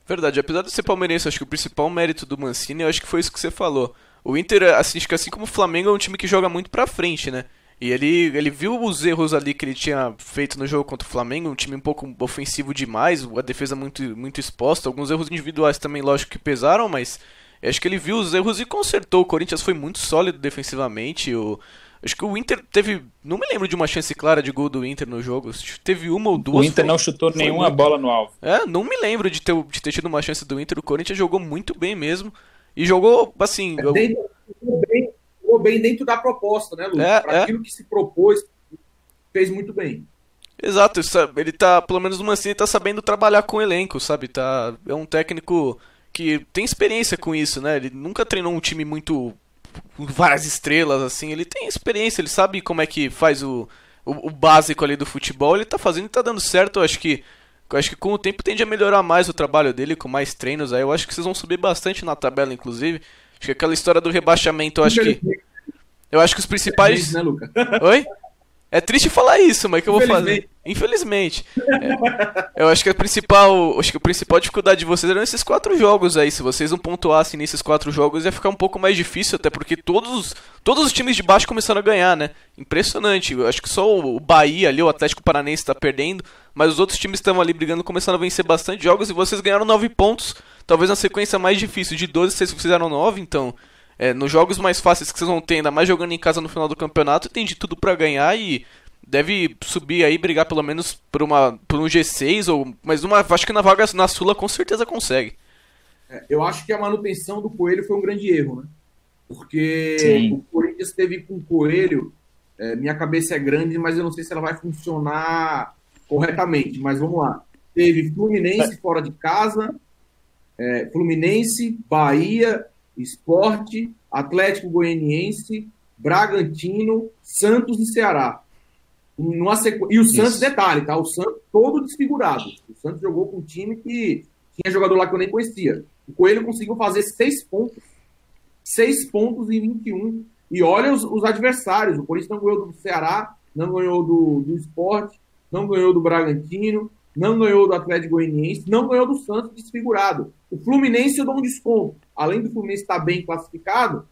Verdade, apesar de ser palmeirense, acho que o principal mérito do Mancini, eu acho que foi isso que você falou. O Inter, assim, acho que assim como o Flamengo, é um time que joga muito pra frente, né? E ele, ele viu os erros ali que ele tinha feito no jogo contra o Flamengo, um time um pouco ofensivo demais, a defesa muito, muito exposta, alguns erros individuais também, lógico que pesaram, mas acho que ele viu os erros e consertou. O Corinthians foi muito sólido defensivamente. O, acho que o Inter teve. Não me lembro de uma chance clara de gol do Inter no jogo. Teve uma ou duas. O Inter foi, não chutou nenhuma muito... bola no alvo. É, não me lembro de ter, de ter tido uma chance do Inter. O Corinthians jogou muito bem mesmo. E jogou, assim. É, eu... bem, jogou bem dentro da proposta, né, Lucas? É, Para é. aquilo que se propôs, fez muito bem. Exato, ele tá, pelo menos no Mancini, tá sabendo trabalhar com o elenco, sabe? Tá, é um técnico que tem experiência com isso, né? Ele nunca treinou um time muito com várias estrelas assim, ele tem experiência, ele sabe como é que faz o, o, o básico ali do futebol, ele tá fazendo e tá dando certo, eu acho que eu acho que com o tempo tende a melhorar mais o trabalho dele, com mais treinos aí, eu acho que vocês vão subir bastante na tabela inclusive. Acho que aquela história do rebaixamento, eu acho que. Eu acho que os principais. É né, Luca? Oi? É triste falar isso, mas o que eu vou fazer? Infelizmente. É, eu acho que a principal. Acho que a principal dificuldade de vocês eram esses quatro jogos aí. Se vocês não pontuassem nesses quatro jogos, ia ficar um pouco mais difícil, até porque todos, todos os times de baixo começaram a ganhar, né? Impressionante. Eu acho que só o Bahia ali, o Atlético Paranense, está perdendo. Mas os outros times estavam ali brigando, começaram a vencer bastante jogos e vocês ganharam nove pontos. Talvez na sequência mais difícil. De 12, vocês fizeram nove, então. É, nos jogos mais fáceis que vocês vão ter, ainda mais jogando em casa no final do campeonato, tem de tudo para ganhar e deve subir aí, brigar pelo menos por, uma, por um G6, ou, mas uma, acho que na vaga na Sula com certeza consegue. É, eu acho que a manutenção do Coelho foi um grande erro, né? Porque Sim. o Corinthians teve com o Coelho, é, minha cabeça é grande, mas eu não sei se ela vai funcionar corretamente, mas vamos lá. Teve Fluminense fora de casa, é, Fluminense, Bahia, Esporte, Atlético Goianiense, Bragantino, Santos e Ceará. Numa sequ... E o Santos, Isso. detalhe, tá? O Santos todo desfigurado. O Santos jogou com um time que tinha jogador lá que eu nem conhecia. O Coelho conseguiu fazer seis pontos. Seis pontos em 21. E olha os, os adversários. O Corinthians não ganhou do Ceará, não ganhou do, do Esporte, não ganhou do Bragantino, não ganhou do Atlético Goianiense, não ganhou do Santos desfigurado. O Fluminense eu dou um desconto. Além do Fluminense estar bem classificado,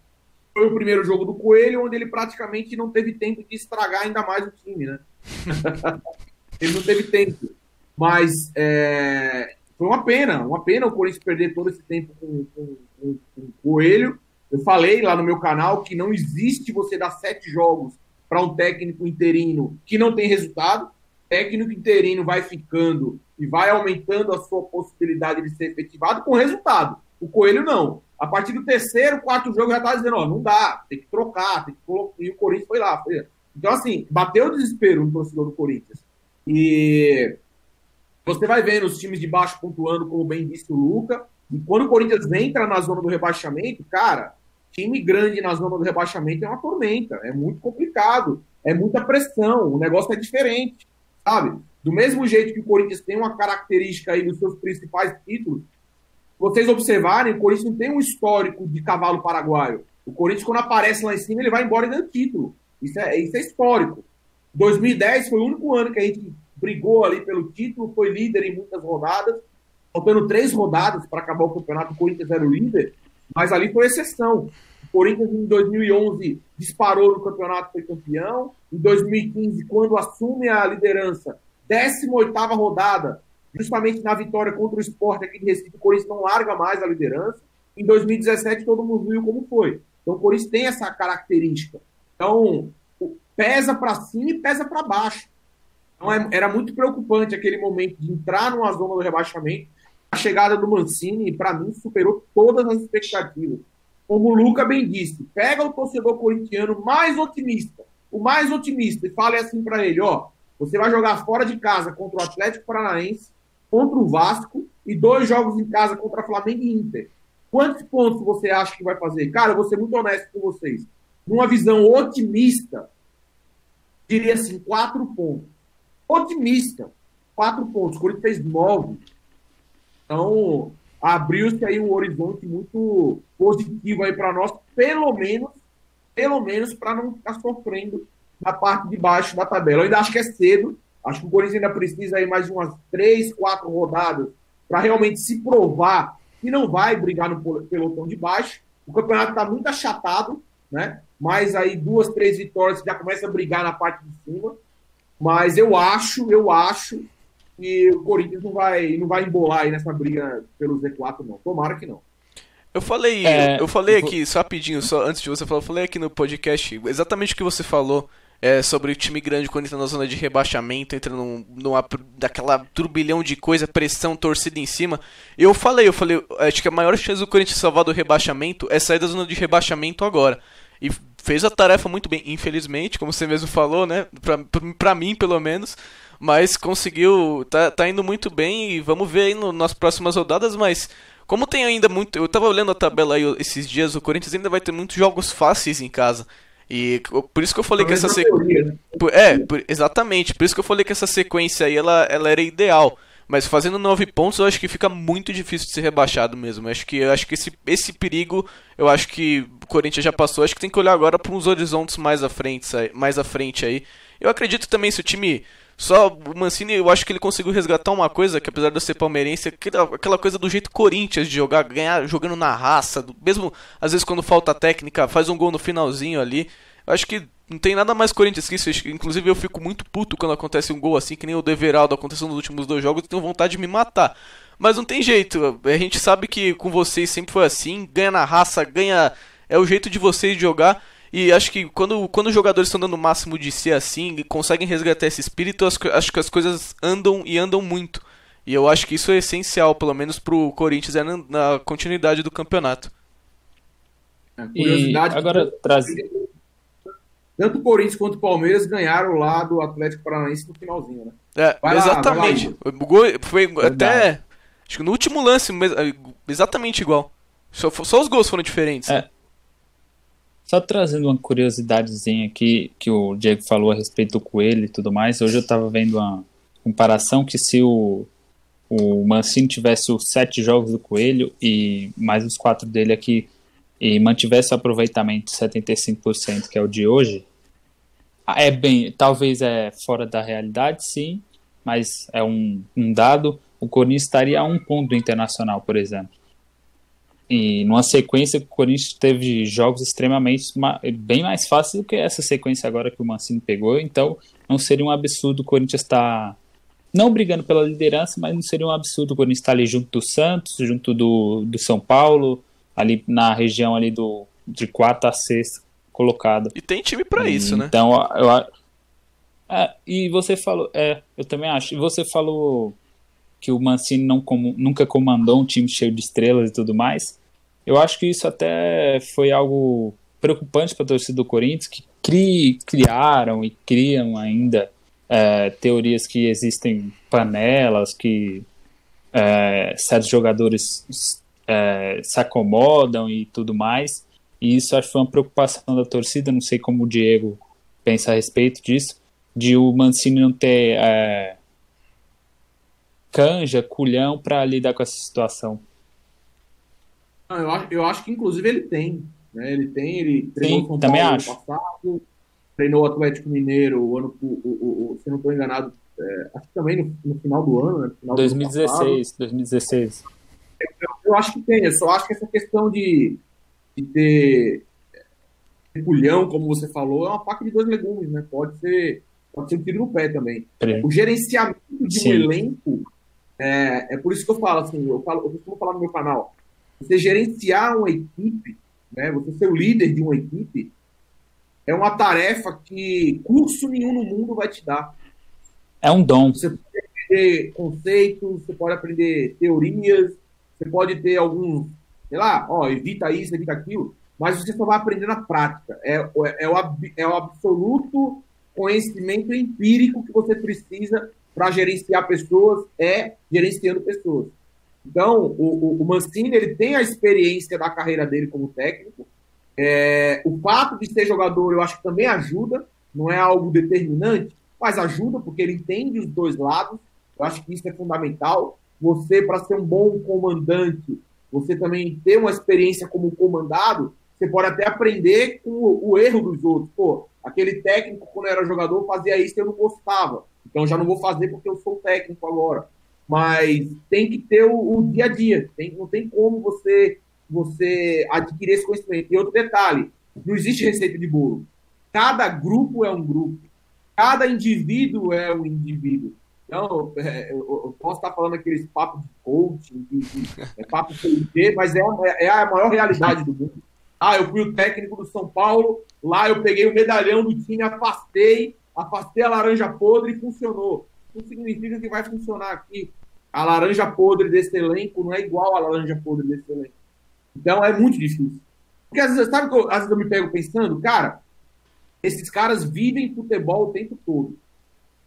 foi o primeiro jogo do Coelho, onde ele praticamente não teve tempo de estragar ainda mais o time, né? ele não teve tempo. Mas é, foi uma pena, uma pena o Corinthians perder todo esse tempo com, com, com, com o Coelho. Eu falei lá no meu canal que não existe você dar sete jogos para um técnico interino que não tem resultado. Técnico interino vai ficando e vai aumentando a sua possibilidade de ser efetivado com resultado. O Coelho não. A partir do terceiro, quarto jogo, já tá dizendo, ó, não dá, tem que trocar, tem que colocar. E o Corinthians foi lá. Foi... Então, assim, bateu o desespero no torcedor do Corinthians. E você vai vendo os times de baixo pontuando, como bem disse o Luca. E quando o Corinthians entra na zona do rebaixamento, cara, time grande na zona do rebaixamento é uma tormenta. É muito complicado. É muita pressão. O negócio é diferente, sabe? Do mesmo jeito que o Corinthians tem uma característica aí nos seus principais títulos, vocês observarem, o Corinthians não tem um histórico de cavalo paraguaio. O Corinthians, quando aparece lá em cima, ele vai embora e ganha título. Isso é, isso é histórico. 2010 foi o único ano que a gente brigou ali pelo título, foi líder em muitas rodadas, faltando três rodadas para acabar o campeonato, o Corinthians era o líder, mas ali foi exceção. Corinthians em 2011 disparou no campeonato, foi campeão. Em 2015, quando assume a liderança, 18ª rodada, justamente na vitória contra o esporte aqui de Recife, o Corinthians não larga mais a liderança. Em 2017, todo mundo viu como foi. Então, o Corinthians tem essa característica. Então, pesa para cima e pesa para baixo. Então, é, era muito preocupante aquele momento de entrar numa zona do rebaixamento. A chegada do Mancini, para mim, superou todas as expectativas. Como o Luca bem disse, pega o torcedor corintiano mais otimista, o mais otimista, e fale assim para ele: ó, você vai jogar fora de casa contra o Atlético Paranaense, contra o Vasco e dois jogos em casa contra Flamengo e Inter. Quantos pontos você acha que vai fazer? Cara, eu vou ser muito honesto com vocês. Numa visão otimista, diria assim, quatro pontos. Otimista, quatro pontos. O Corinthians fez nove. Então, abriu-se aí um horizonte muito positivo aí para nós, pelo menos, pelo menos para não ficar sofrendo na parte de baixo da tabela. Eu ainda acho que é cedo, Acho que o Corinthians ainda precisa aí mais umas três, quatro rodadas para realmente se provar que não vai brigar no pelotão de baixo. O campeonato está muito achatado, né? Mais aí duas, três vitórias já começa a brigar na parte de cima. Mas eu acho, eu acho que o Corinthians não vai, não vai embolar aí nessa briga pelo Z4, não. Tomara que não. Eu falei, é, eu falei aqui, só rapidinho, só antes de você falar, eu falei aqui no podcast exatamente o que você falou é, sobre o time grande quando entra na zona de rebaixamento, entra num, numa daquela turbilhão de coisa, pressão, torcida em cima. Eu falei, eu falei, acho que a maior chance do Corinthians salvar do rebaixamento é sair da zona de rebaixamento agora. E fez a tarefa muito bem, infelizmente, como você mesmo falou, né? Pra, pra mim, pelo menos. Mas conseguiu, tá, tá indo muito bem e vamos ver aí no, nas próximas rodadas, mas como tem ainda muito. Eu tava olhando a tabela aí esses dias, o Corinthians ainda vai ter muitos jogos fáceis em casa. E por isso que eu falei que essa sequência. Né? É, por... exatamente. Por isso que eu falei que essa sequência aí ela, ela era ideal. Mas fazendo nove pontos, eu acho que fica muito difícil de ser rebaixado mesmo. Eu acho que, eu acho que esse, esse perigo, eu acho que o Corinthians já passou. Eu acho que tem que olhar agora para uns horizontes mais à frente, mais à frente aí. Eu acredito também se o time Só o Mancini, eu acho que ele conseguiu resgatar uma coisa que apesar de eu ser palmeirense, aquela coisa do jeito Corinthians de jogar, ganhar jogando na raça, mesmo às vezes quando falta técnica, faz um gol no finalzinho ali. Eu acho que não tem nada mais Corinthians que isso. Inclusive eu fico muito puto quando acontece um gol assim, que nem o do Everaldo aconteceu nos últimos dois jogos, tenho vontade de me matar. Mas não tem jeito, a gente sabe que com vocês sempre foi assim, ganha na raça, ganha. É o jeito de vocês jogar. E acho que quando, quando os jogadores estão dando o máximo de si assim, conseguem resgatar esse espírito, acho que as coisas andam e andam muito. E eu acho que isso é essencial, pelo menos pro Corinthians, é na, na continuidade do campeonato. É, curiosidade. E agora traz. Tanto o Corinthians quanto o Palmeiras ganharam lá do Atlético Paranaense no finalzinho, né? É, vai exatamente. Lá, foi até. Acho que no último lance, exatamente igual. Só, só os gols foram diferentes. É. Só trazendo uma curiosidadezinha aqui, que o Diego falou a respeito do Coelho e tudo mais. Hoje eu tava vendo uma comparação que se o, o Mancini tivesse os sete jogos do Coelho e mais os quatro dele aqui e mantivesse o aproveitamento de 75%, que é o de hoje, é bem, talvez é fora da realidade, sim, mas é um, um dado. O Corinthians estaria a um ponto do Internacional, por exemplo. E numa sequência, o Corinthians teve jogos extremamente bem mais fáceis do que essa sequência agora que o Mancini pegou. Então, não seria um absurdo o Corinthians estar não brigando pela liderança, mas não seria um absurdo o Corinthians estar ali junto do Santos, junto do, do São Paulo, ali na região ali do de quarta a sexta colocado. E tem time para isso, né? Então, eu, é, e você falou, é, eu também acho. E você falou que o Mancini não nunca comandou um time cheio de estrelas e tudo mais. Eu acho que isso até foi algo preocupante para a torcida do Corinthians, que cri, criaram e criam ainda é, teorias que existem panelas, que é, certos jogadores é, se acomodam e tudo mais. E isso acho que foi uma preocupação da torcida, não sei como o Diego pensa a respeito disso, de o Mancini não ter é, canja, culhão para lidar com essa situação. Não, eu, acho, eu acho que inclusive ele tem. Né? Ele tem, ele treinou Sim, São também Paulo acho. passado, treinou o Atlético Mineiro o ano, o, o, o, se não estou enganado, é, acho que também no, no, final do ano, né? Final 2016, 2016. Eu, eu acho que tem, eu só acho que essa questão de de ter pulhão, como você falou, é uma faca de dois legumes, né? Pode ser, pode ser um tiro no pé também. É. O gerenciamento de Sim. um elenco, é, é por isso que eu falo assim, eu, falo, eu costumo falar no meu canal, você gerenciar uma equipe, né? Você ser o líder de uma equipe, é uma tarefa que curso nenhum no mundo vai te dar. É um dom. Você pode aprender conceitos, você pode aprender teorias, você pode ter alguns sei lá, ó, evita isso, evita aquilo, mas você só vai aprender na prática. É, é, o, é o absoluto conhecimento empírico que você precisa para gerenciar pessoas, é gerenciando pessoas. Então, o, o, o, Mancini ele tem a experiência da carreira dele como técnico. É, o fato de ser jogador, eu acho que também ajuda, não é algo determinante, mas ajuda porque ele entende os dois lados. Eu acho que isso é fundamental. Você, para ser um bom comandante, você também ter uma experiência como comandado, você pode até aprender com o, o erro dos outros. Pô, aquele técnico, quando era jogador, fazia isso e eu não gostava. Então já não vou fazer porque eu sou técnico agora. Mas tem que ter o, o dia a dia. Tem, não tem como você, você adquirir esse conhecimento. E outro detalhe: não existe receita de bolo. Cada grupo é um grupo. Cada indivíduo é um indivíduo. Então, é, eu, posso estar falando aqueles papos de coaching, de, de, é papo PIG, mas é, é a maior realidade do mundo. Ah, eu fui o técnico do São Paulo, lá eu peguei o medalhão do time, afastei, afastei a laranja podre e funcionou. Não significa que vai funcionar aqui. A laranja podre desse elenco não é igual à laranja podre desse elenco. Então é muito difícil. Porque às vezes, sabe que eu, às vezes eu me pego pensando, cara, esses caras vivem futebol o tempo todo.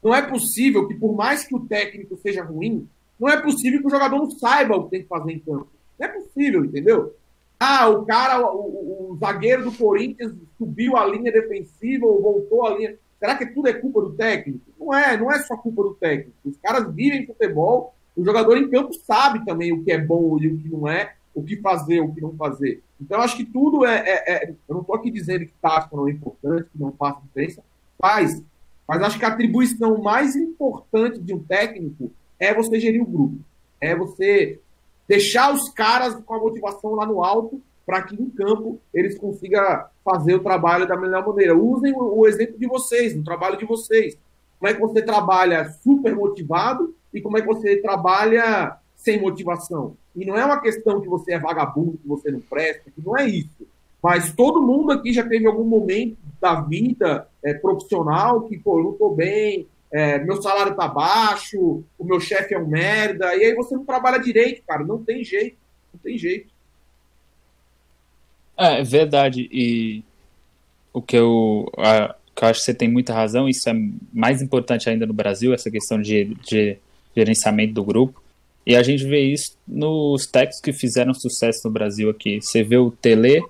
Não é possível que, por mais que o técnico seja ruim, não é possível que o jogador não saiba o que tem que fazer em campo. Não é possível, entendeu? Ah, o cara, o, o, o zagueiro do Corinthians subiu a linha defensiva ou voltou a linha. Será que tudo é culpa do técnico? Não é, não é só culpa do técnico. Os caras vivem futebol, o jogador em campo sabe também o que é bom e o que não é, o que fazer, o que não fazer. Então, acho que tudo é. é, é eu não estou aqui dizendo que tática não é importante, que não faça diferença, faz. Mas acho que a atribuição mais importante de um técnico é você gerir o grupo. É você deixar os caras com a motivação lá no alto para que em campo eles consigam fazer o trabalho da melhor maneira. Usem o exemplo de vocês, no trabalho de vocês. Como é que você trabalha super motivado e como é que você trabalha sem motivação. E não é uma questão que você é vagabundo, que você não presta, que não é isso. Mas todo mundo aqui já teve algum momento da vida é, profissional que, pô, eu não estou bem, é, meu salário está baixo, o meu chefe é um merda, e aí você não trabalha direito, cara. Não tem jeito, não tem jeito. É, é verdade. E o que eu, a, que eu acho que você tem muita razão, isso é mais importante ainda no Brasil, essa questão de, de gerenciamento do grupo. E a gente vê isso nos técnicos que fizeram sucesso no Brasil aqui. Você vê o Tele,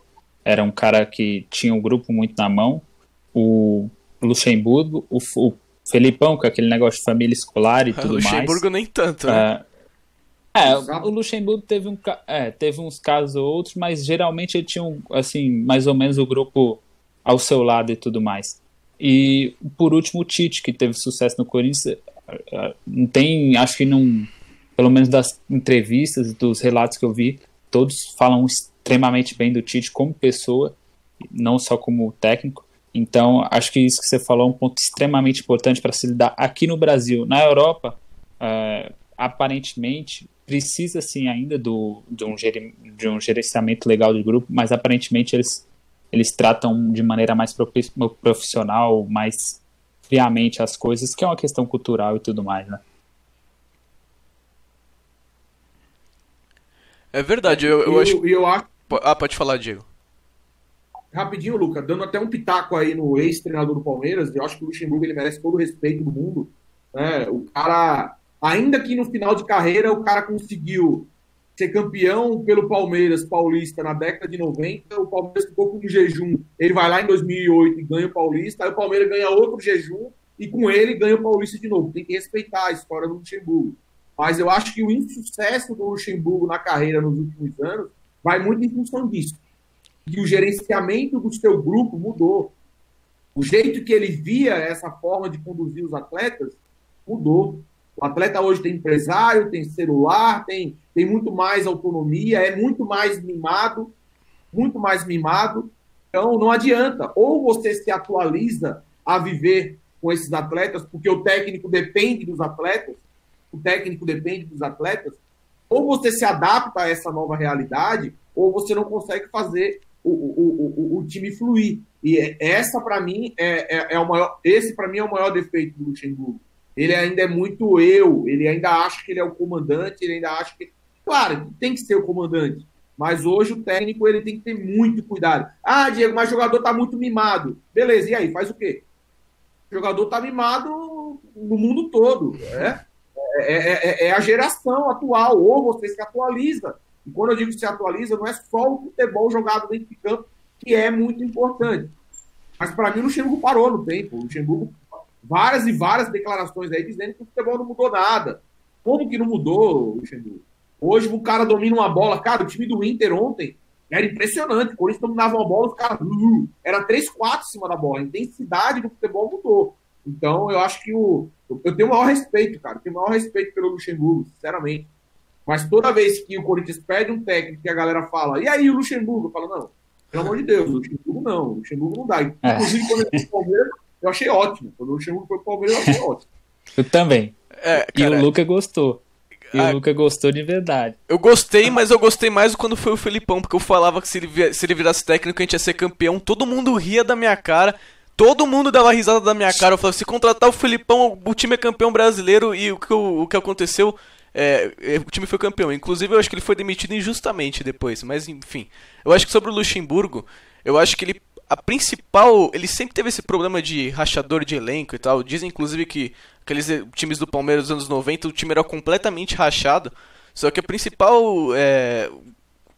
era um cara que tinha um grupo muito na mão. O Luxemburgo, o, o Felipão, com aquele negócio de família escolar e tudo Luxemburgo mais. Luxemburgo nem tanto, né? É, é, o Luxemburgo teve, um, é, teve uns casos ou outros, mas geralmente ele tinha, um, assim, mais ou menos o grupo ao seu lado e tudo mais. E, por último, o Tite, que teve sucesso no Corinthians, não tem, acho que não, pelo menos das entrevistas e dos relatos que eu vi, todos falam extremamente bem do Tite como pessoa, não só como técnico. Então, acho que isso que você falou é um ponto extremamente importante para se lidar aqui no Brasil. Na Europa, é, aparentemente, precisa sim ainda do, de, um de um gerenciamento legal de grupo, mas aparentemente eles, eles tratam de maneira mais profissional, mais friamente as coisas, que é uma questão cultural e tudo mais, né? É verdade, eu, eu, acho. eu acho. Ah, pode falar, Diego rapidinho, Luca, dando até um pitaco aí no ex-treinador do Palmeiras, eu acho que o Luxemburgo ele merece todo o respeito do mundo. Né? O cara, ainda que no final de carreira, o cara conseguiu ser campeão pelo Palmeiras paulista na década de 90, o Palmeiras ficou com um jejum. Ele vai lá em 2008 e ganha o paulista, aí o Palmeiras ganha outro jejum e com ele ganha o paulista de novo. Tem que respeitar a história do Luxemburgo. Mas eu acho que o insucesso do Luxemburgo na carreira nos últimos anos vai muito em função disso que o gerenciamento do seu grupo mudou. O jeito que ele via essa forma de conduzir os atletas mudou. O atleta hoje tem empresário, tem celular, tem, tem muito mais autonomia, é muito mais mimado, muito mais mimado. Então não adianta. Ou você se atualiza a viver com esses atletas, porque o técnico depende dos atletas, o técnico depende dos atletas, ou você se adapta a essa nova realidade, ou você não consegue fazer o, o, o, o time fluir. E é, essa, para mim, é, é, é, o maior. Esse, para mim, é o maior defeito do Luxemburgo. Ele ainda é muito eu, ele ainda acha que ele é o comandante, ele ainda acha que. Claro, tem que ser o comandante. Mas hoje o técnico ele tem que ter muito cuidado. Ah, Diego, mas o jogador tá muito mimado. Beleza, e aí? Faz o quê? O jogador tá mimado no mundo todo. Né? É, é, é, é a geração atual. Ou você se atualiza. E quando eu digo se atualiza, não é só o futebol jogado dentro de campo, que é muito importante. Mas para mim o Luxemburgo parou no tempo. O Luxemburgo, várias e várias declarações aí dizendo que o futebol não mudou nada. Como que não mudou, Luxemburgo? Hoje o cara domina uma bola. Cara, o time do Inter ontem era impressionante. O Corinthians dominava uma bola, os caras. Uh, era 3-4 em cima da bola. A intensidade do futebol mudou. Então eu acho que o. Eu tenho o maior respeito, cara. Eu tenho o maior respeito pelo Luxemburgo, sinceramente. Mas toda vez que o Corinthians pede um técnico que a galera fala, e aí o Luxemburgo? Eu falo, não, pelo amor de Deus, o Luxemburgo não, o Luxemburgo não dá. É. Inclusive, quando ele foi pro Palmeiras, eu achei ótimo. Quando o Luxemburgo foi pro Palmeiras, eu achei ótimo. Eu também. É, e o Luca gostou. E o Luca gostou de verdade. Eu gostei, mas eu gostei mais quando foi o Felipão, porque eu falava que se ele, se ele virasse técnico a gente ia ser campeão. Todo mundo ria da minha cara. Todo mundo dava risada da minha cara. Eu falava, se contratar o Felipão, o time é campeão brasileiro. E o que, o, o que aconteceu é, é, o time foi campeão. Inclusive, eu acho que ele foi demitido injustamente depois. Mas, enfim. Eu acho que sobre o Luxemburgo, eu acho que ele. A principal. Ele sempre teve esse problema de rachador de elenco e tal. Dizem, inclusive, que aqueles eh, times do Palmeiras dos anos 90, o time era completamente rachado. Só que a principal é,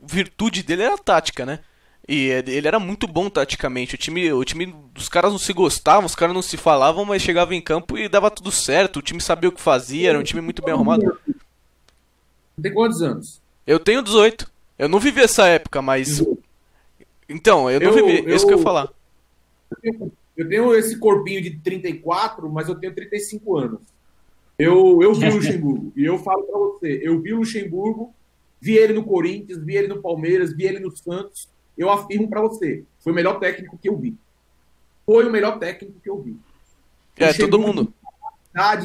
virtude dele era a tática, né? E ele era muito bom taticamente. O time, o time dos caras não se gostavam, os caras não se falavam, mas chegava em campo e dava tudo certo. O time sabia o que fazia, era um time muito bem arrumado. Tem quantos anos? Eu tenho 18. Eu não vivi essa época, mas. Então, eu não eu, vivi. Eu, isso que eu ia falar. eu tenho esse corpinho de 34, mas eu tenho 35 anos. Eu, eu vi o Luxemburgo. e eu falo para você, eu vi o Luxemburgo, vi ele no Corinthians, vi ele no Palmeiras, vi ele no Santos. Eu afirmo para você, foi o melhor técnico que eu vi. Foi o melhor técnico que eu vi. É, todo mundo.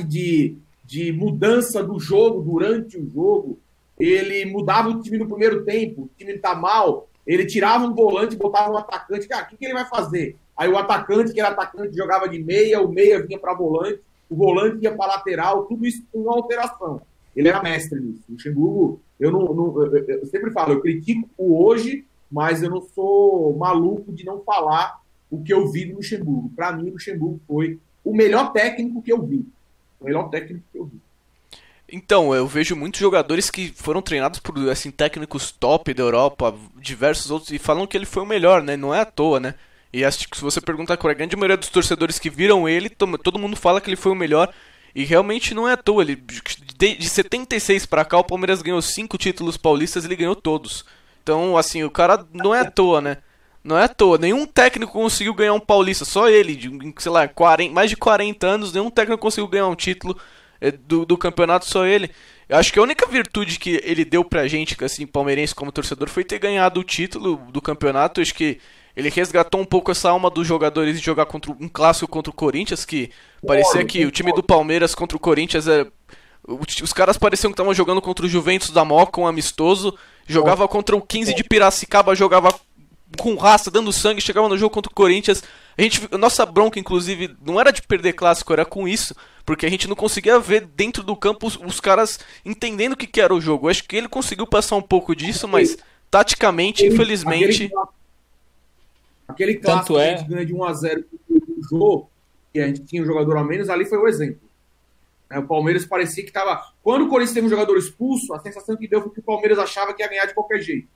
De, de mudança do jogo durante o jogo. Ele mudava o time no primeiro tempo, o time tá mal, ele tirava um volante botava um atacante. Cara, o que, que ele vai fazer? Aí o atacante, que era atacante, jogava de meia, o meia vinha para volante, o volante ia para lateral, tudo isso com uma alteração. Ele era mestre nisso. O Luxemburgo, eu, não, não eu, eu, sempre falo, eu critico o hoje, mas eu não sou maluco de não falar o que eu vi do Luxemburgo. Para mim, o Luxemburgo foi o melhor técnico que eu vi. O melhor técnico que eu vi. Então, eu vejo muitos jogadores que foram treinados por assim técnicos top da Europa, diversos outros, e falam que ele foi o melhor, né? Não é à toa, né? E acho que se você perguntar com a grande maioria dos torcedores que viram ele, todo mundo fala que ele foi o melhor. E realmente não é à toa. Ele, de, 76 para cá, o Palmeiras ganhou cinco títulos paulistas ele ganhou todos. Então, assim, o cara não é à toa, né? Não é à toa. Nenhum técnico conseguiu ganhar um paulista. Só ele, de, sei lá, 40, mais de 40 anos, nenhum técnico conseguiu ganhar um título do, do campeonato, só ele. Eu acho que a única virtude que ele deu pra gente, assim, palmeirense como torcedor, foi ter ganhado o título do campeonato. Eu acho que ele resgatou um pouco essa alma dos jogadores de jogar contra um clássico contra o Corinthians, que parecia que o time do Palmeiras contra o Corinthians é. Os caras pareciam que estavam jogando contra o Juventus da Moca, um amistoso. Jogava contra o 15 de Piracicaba, jogava com raça, dando sangue, chegava no jogo contra o Corinthians. A gente, nossa bronca, inclusive, não era de perder clássico, era com isso, porque a gente não conseguia ver dentro do campo os, os caras entendendo o que, que, era o jogo. Eu acho que ele conseguiu passar um pouco disso, mas taticamente, infelizmente. Aquele, clássico é... que a gente ganha de 1x0 no jogo, que a gente tinha um jogador a menos, ali foi o exemplo. É, o Palmeiras parecia que estava. Quando o Corinthians teve um jogador expulso, a sensação que deu foi que o Palmeiras achava que ia ganhar de qualquer jeito.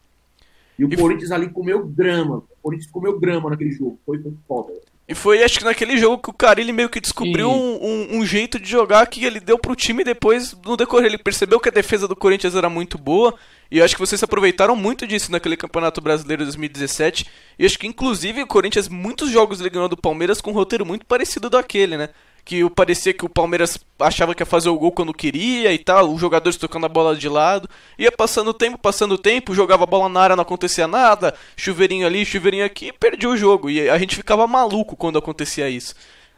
E o e Corinthians ali comeu grama. O Corinthians comeu grama naquele jogo. Foi muito foda. E foi, acho que naquele jogo que o Carilli meio que descobriu um, um, um, jeito de jogar que ele deu pro time depois no decorrer. Ele percebeu que a defesa do Corinthians era muito boa. E acho que vocês aproveitaram muito disso naquele Campeonato Brasileiro 2017. E acho que, inclusive, o Corinthians, muitos jogos ele ganhou do Palmeiras com um roteiro muito parecido daquele, né? Que parecia que o Palmeiras achava que ia fazer o gol quando queria e tal, os jogadores tocando a bola de lado. Ia passando o tempo, passando o tempo, jogava a bola na área, não acontecia nada, chuveirinho ali, chuveirinho aqui, e perdia o jogo. E a gente ficava maluco quando acontecia isso.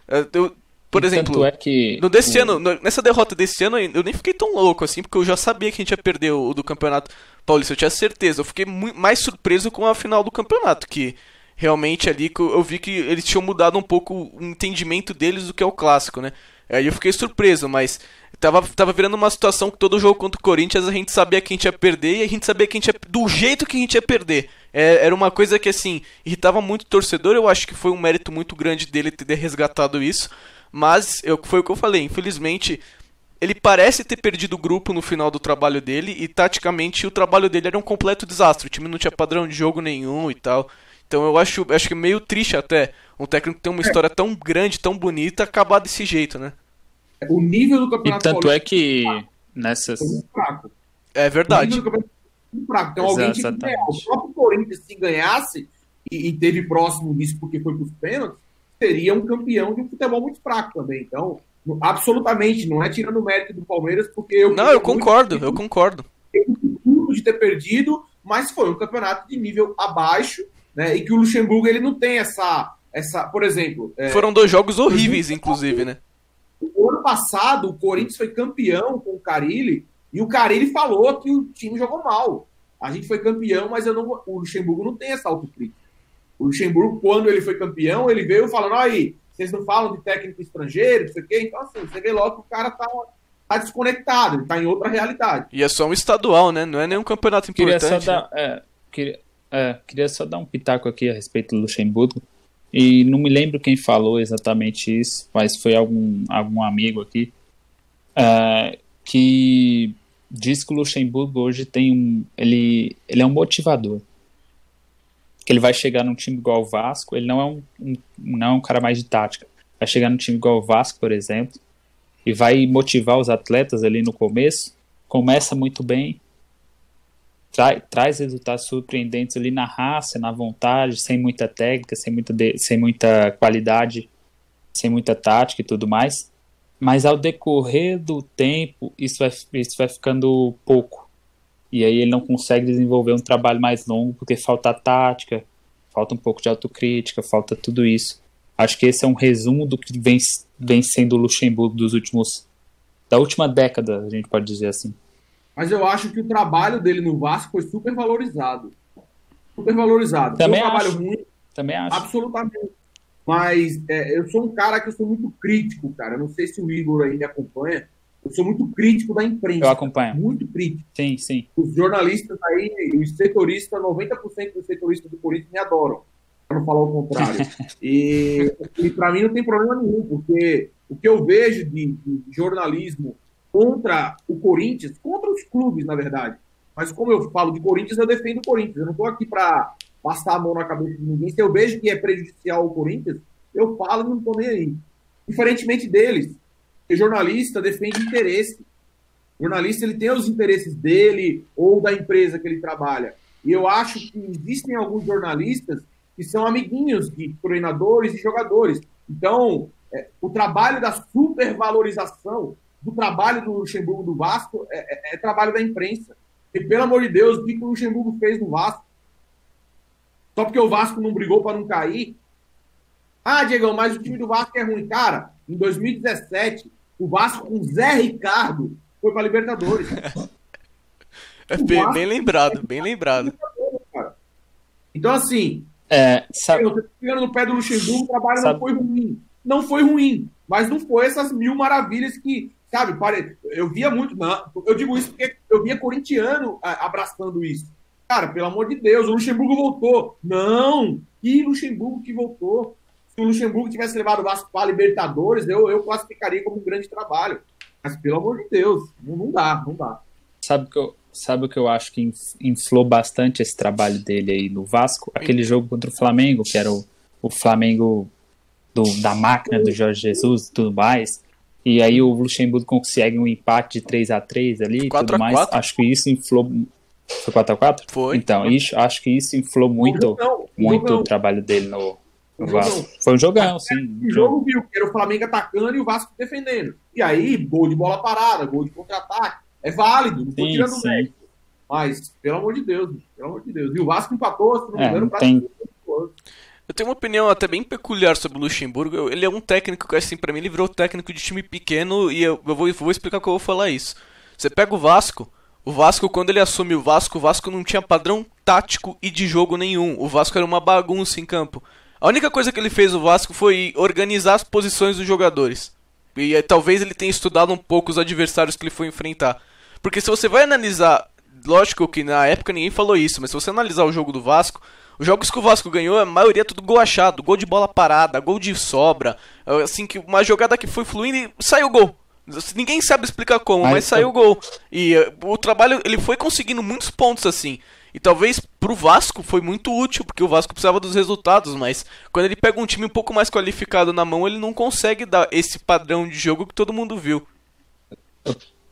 É, eu, por e exemplo, é que... no desse ano, nessa derrota desse ano, eu nem fiquei tão louco assim, porque eu já sabia que a gente ia perder o, do Campeonato Paulista, eu tinha certeza. Eu fiquei mais surpreso com a final do campeonato, que realmente ali eu vi que eles tinham mudado um pouco o entendimento deles do que é o clássico, né? Aí eu fiquei surpreso, mas tava, tava virando uma situação que todo jogo contra o Corinthians a gente sabia que a gente ia perder e a gente sabia que a gente ia, do jeito que a gente ia perder. É, era uma coisa que assim, irritava muito o torcedor, eu acho que foi um mérito muito grande dele ter resgatado isso, mas eu, foi o que eu falei, infelizmente ele parece ter perdido o grupo no final do trabalho dele e taticamente o trabalho dele era um completo desastre. O time não tinha padrão de jogo nenhum e tal. Então eu acho, acho que meio triste até um técnico que tem uma história tão grande, tão bonita, acabar desse jeito, né? O nível do campeonato E tanto é que nessas. fraco. É verdade. fraco. Então alguém tinha que ganhar. O próprio Corinthians, se ganhasse, e, e teve próximo disso porque foi para os pênaltis, seria um campeão de um futebol muito fraco também. Então, absolutamente, não é tirando o mérito do Palmeiras, porque eu. Não, eu concordo, eu concordo. de ter perdido, mas foi um campeonato de nível abaixo né? E que o Luxemburgo ele não tem essa, essa por exemplo. É, Foram dois jogos horríveis, inclusive, né? O ano passado, o Corinthians foi campeão com o Carilli e o Carilli falou que o time jogou mal. A gente foi campeão, mas eu não, o Luxemburgo não tem essa autocrítica. O Luxemburgo, quando ele foi campeão, ele veio falando: aí, vocês não falam de técnico estrangeiro, não sei o quê. Então, assim, você vê logo que o cara tá, tá desconectado, ele tá em outra realidade. E é só um estadual, né? Não é nenhum campeonato importante. Queria só dar, é, queria, é, queria só dar um pitaco aqui a respeito do Luxemburgo. E não me lembro quem falou exatamente isso, mas foi algum, algum amigo aqui é, que diz que o Luxemburgo hoje tem um. Ele, ele é um motivador. Que ele vai chegar num time igual o Vasco, ele não é um, um, não é um cara mais de tática. Vai chegar num time igual o Vasco, por exemplo, e vai motivar os atletas ali no começo. Começa muito bem, tra traz resultados surpreendentes ali na raça, na vontade, sem muita técnica, sem muita, sem muita qualidade, sem muita tática e tudo mais. Mas ao decorrer do tempo, isso vai, isso vai ficando pouco. E aí ele não consegue desenvolver um trabalho mais longo porque falta tática, falta um pouco de autocrítica, falta tudo isso. Acho que esse é um resumo do que vem, vem sendo o Luxemburgo dos últimos. da última década, a gente pode dizer assim. Mas eu acho que o trabalho dele no Vasco foi super valorizado. Super valorizado. Também foi um acho. trabalho ruim. Também acho. Absolutamente. Mas é, eu sou um cara que eu sou muito crítico, cara. Eu não sei se o Igor aí me acompanha. Eu sou muito crítico da imprensa. Eu acompanho. Muito crítico. Sim, sim. Os jornalistas aí, os setoristas, 90% dos setoristas do Corinthians me adoram. Para não falar o contrário. e e para mim não tem problema nenhum, porque o que eu vejo de, de jornalismo contra o Corinthians, contra os clubes, na verdade. Mas como eu falo de Corinthians, eu defendo o Corinthians. Eu não estou aqui para passar a mão na cabeça de ninguém. Se eu vejo que é prejudicial ao Corinthians, eu falo e não estou nem aí. Diferentemente deles, porque jornalista defende interesse. O jornalista ele tem os interesses dele ou da empresa que ele trabalha. E eu acho que existem alguns jornalistas que são amiguinhos de treinadores e jogadores. Então, é, o trabalho da supervalorização do trabalho do Luxemburgo do Vasco é, é, é, trabalho da imprensa. E, pelo amor de Deus, o que o Luxemburgo fez no Vasco? Só porque o Vasco não brigou para não cair? Ah, Diegão, mas o time do Vasco é ruim. Cara, em 2017, o Vasco com Zé Ricardo foi para Libertadores. É bem, bem, lembrado, bem lembrado. Então, assim, é, sabe... eu tô ficando no pé do Luxemburgo, o trabalho sabe... não foi ruim. Não foi ruim, mas não foi essas mil maravilhas que, sabe, pare... eu via muito. Não, eu digo isso porque eu via corintiano abraçando isso. Cara, pelo amor de Deus, o Luxemburgo voltou. Não, que Luxemburgo que voltou. Se o Luxemburgo tivesse levado o Vasco para a Libertadores, eu, eu classificaria como um grande trabalho. Mas, pelo amor de Deus, não, não dá, não dá. Sabe que eu, sabe o que eu acho que inflou bastante esse trabalho dele aí no Vasco? Aquele jogo contra o Flamengo, que era o, o Flamengo do, da máquina do Jorge Jesus e tudo mais. E aí o Luxemburgo consegue um empate de 3 a 3 ali e tudo mais. 4? Acho que isso inflou. Foi 4x4? Foi. Então, isso, acho que isso inflou muito, não, muito não. o trabalho dele no, no Vasco. Foi um jogão, sim. O jogo viu que era o Flamengo atacando e o Vasco defendendo. E aí, gol de bola parada, gol de contra-ataque. É válido, não tô tirando mérito. Mas, pelo amor de Deus, pelo amor de Deus. E o Vasco empatou, se não me É, engano, não tem- Eu tenho uma opinião até bem peculiar sobre o Luxemburgo. Eu- Ele é um técnico que, assim, pra mim, ele virou técnico de time pequeno e eu, eu vou, vou explicar como eu vou falar isso. Você pega o Vasco, o Vasco, quando ele assume o Vasco, o Vasco não tinha padrão tático e de jogo nenhum. O Vasco era uma bagunça em campo. A única coisa que ele fez o Vasco foi organizar as posições dos jogadores. E eh, talvez ele tenha estudado um pouco os adversários que ele foi enfrentar. Porque se você vai analisar, lógico que na época ninguém falou isso, mas se você analisar o jogo do Vasco, os jogos que o Vasco ganhou, a maioria é tudo gol achado, gol de bola parada, gol de sobra, assim que uma jogada que foi fluindo e saiu o gol. Ninguém sabe explicar como, mas, Mas saiu o gol. E eh, o trabalho, ele foi conseguindo muitos pontos assim. E talvez pro Vasco foi muito útil, porque o Vasco precisava dos resultados, mas quando ele pega um time um pouco mais qualificado na mão, ele não consegue dar esse padrão de jogo que todo mundo viu.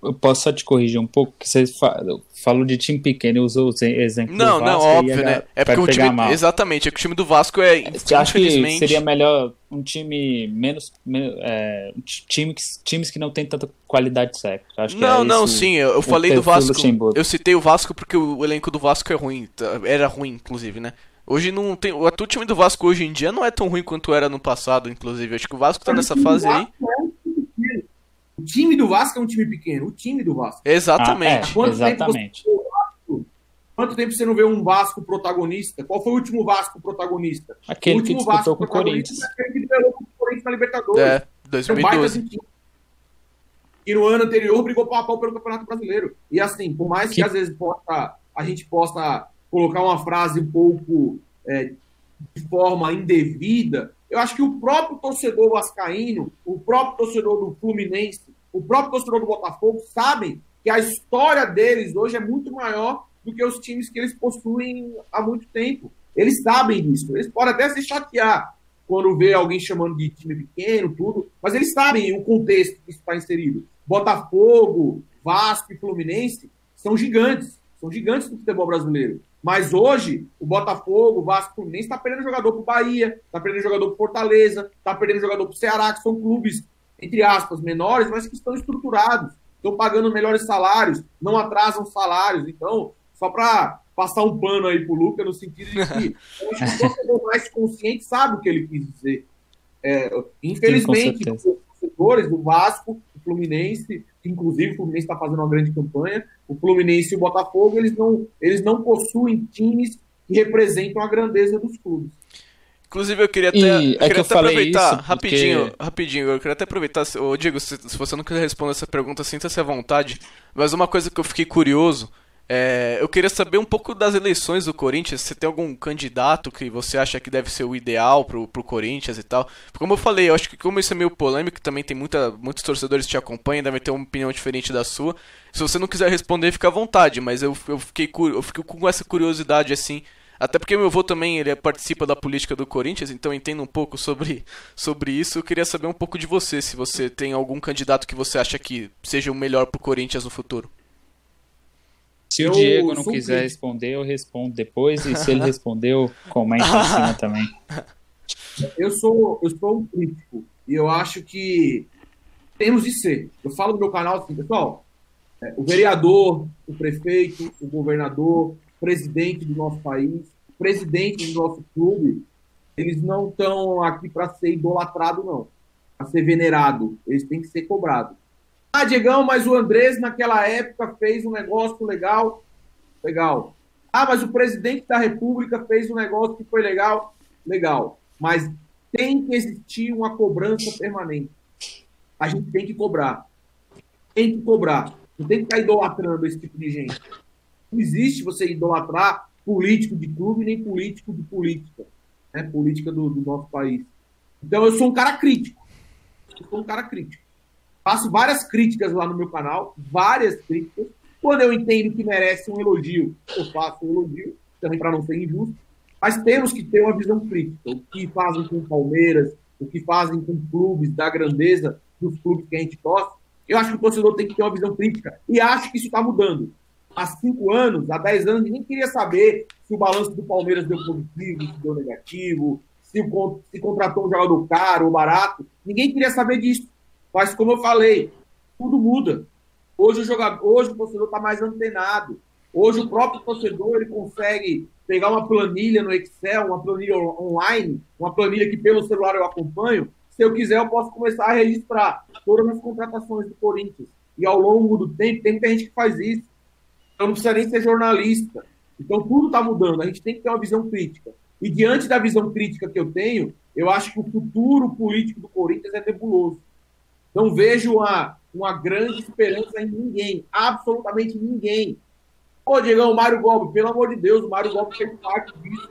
Eu posso só te corrigir um pouco, que você fa- falou de time pequeno e usou o exemplo Não, do não, Vasco, aí óbvio, a né? galera É porque o time. mal. Exatamente, é que o time do Vasco é. Acha que seria melhor um time menos. men- é, ti- time que- times que não tem tanta qualidade técnica? Acho que Não, é não, esse sim, eu, eu falei do Vasco. Luxemburgo. Eu citei o Vasco porque o elenco do Vasco é ruim. tá? Era ruim, inclusive, né? Hoje não tem. O atual time do Vasco hoje em dia não é tão ruim quanto era no passado, inclusive. Acho que o Vasco tá nessa fase aí. O time do Vasco é um time pequeno. O time do Vasco. Exatamente. Ah, é, Quanto exatamente. tempo você- Quanto tempo você não vê um Vasco protagonista? Qual foi o último Vasco protagonista? Aquele o que último disputou com o Corinthians. é aquele que liderou com o Corinthians na Libertadores. É, É um baita 2012. de time. E no ano anterior brigou pau a pau pelo Campeonato Brasileiro. E assim, por mais que, Que- às vezes possa, a gente possa colocar uma frase um pouco é, de forma indevida, eu acho que o próprio torcedor vascaíno, o próprio torcedor do Fluminense, o próprio torcedor do Botafogo sabem que a história deles hoje é muito maior do que os times que eles possuem há muito tempo. Eles sabem disso. Eles podem até se chatear quando vê alguém chamando de time pequeno, tudo, mas eles sabem o contexto que está inserido. Botafogo, Vasco e Fluminense são gigantes, são gigantes do futebol brasileiro. Mas hoje, o Botafogo, o Vasco, o Fluminense está perdendo jogador para o Bahia, está perdendo jogador para Fortaleza, está perdendo jogador para o Ceará, que são clubes, entre aspas, menores, mas que estão estruturados, estão pagando melhores salários, não atrasam salários. Então, só para passar um pano aí pro Luca, no sentido de que o torcedor mais consciente sabe o que ele quis dizer. É, infelizmente, Sim, os torcedores do Vasco, o Fluminense, inclusive o Fluminense está fazendo uma grande campanha, o Fluminense e o Botafogo, eles não, eles não possuem times que representam a grandeza dos clubes. Inclusive, eu queria até, eu é queria até aproveitar rapidinho, porque... rapidinho, eu queria até aproveitar, ô Diego, se, se você não quiser responder essa pergunta, sinta-se à vontade, mas uma coisa que eu fiquei curioso, é, eu queria saber um pouco das eleições do Corinthians. Se tem algum candidato que você acha que deve ser o ideal pro, pro Corinthians e tal. Como eu falei, eu acho que como isso é meio polêmico, também tem muita, muitos torcedores que te acompanham, devem ter uma opinião diferente da sua. Se você não quiser responder, fica à vontade, mas eu, eu, fiquei, eu fico com essa curiosidade assim. Até porque meu avô também ele participa da política do Corinthians, então entendo um pouco sobre, sobre isso. Eu queria saber um pouco de você, se você tem algum candidato que você acha que seja o melhor pro Corinthians no futuro. Se eu o Diego não quiser responder, eu respondo depois, e se ele respondeu, comente em cima também. Eu sou, eu sou um crítico, e eu acho que temos de ser. Eu falo no meu canal assim, pessoal, é, o vereador, o prefeito, o governador, o presidente do nosso país, o presidente do nosso clube, eles não estão aqui para ser idolatrado, não. Para ser venerado. Eles têm que ser cobrados. Ah, Diegão, mas o Andrés naquela época fez um negócio legal. Legal. Ah, mas o presidente da República fez um negócio que foi legal. Legal. Mas tem que existir uma cobrança permanente. A gente tem que cobrar. Tem que cobrar. Não tem que estar idolatrando esse tipo de gente. Não existe você idolatrar político de clube nem político de política. Né? Política do, do nosso país. Então eu sou um cara crítico. Eu sou um cara crítico. Faço várias críticas lá no meu canal, várias críticas. Quando eu entendo que merece um elogio, eu faço um elogio, também para não ser injusto. Mas temos que ter uma visão crítica. O que fazem com o Palmeiras, o que fazem com clubes da grandeza dos clubes que a gente torce, eu acho que o torcedor tem que ter uma visão crítica. E acho que isso está mudando. Há cinco anos, há dez anos, ninguém queria saber se o balanço do Palmeiras deu positivo, se deu negativo, se, se contratou um jogador caro ou barato. Ninguém queria saber disso. Mas, como eu falei, tudo muda. Hoje o, jogador, hoje o torcedor está mais antenado. Hoje o próprio torcedor ele consegue pegar uma planilha no Excel, uma planilha online, uma planilha que pelo celular eu acompanho, se eu quiser, eu posso começar a registrar todas as contratações do Corinthians. E ao longo do tempo, tem muita gente que faz isso. Então não precisa nem ser jornalista. Então tudo está mudando. A gente tem que ter uma visão crítica. E diante da visão crítica que eu tenho, eu acho que o futuro político do Corinthians é nebuloso. Não vejo uma, uma grande esperança em ninguém. Absolutamente ninguém. Pô, Diegão, o Mário Gomes, pelo amor de Deus, o Mário Gomes fez parte disso.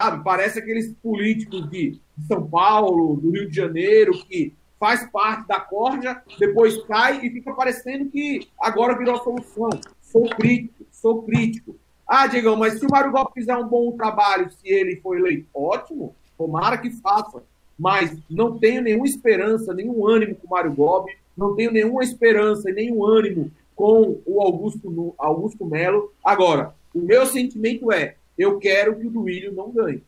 Sabe? Parece aqueles políticos de São Paulo, do Rio de Janeiro, que faz parte da corda, depois cai e fica parecendo que agora virou a solução. Sou crítico, sou crítico. Ah, Diegão, mas se o Mário Gomes fizer um bom trabalho, se ele for eleito, ótimo, tomara que faça. Mas não tenho nenhuma esperança, nenhum ânimo com o Mário Gomes, não tenho nenhuma esperança e nenhum ânimo com o Augusto, Augusto Melo. Agora, o meu sentimento é, eu quero que o Duílio não ganhe.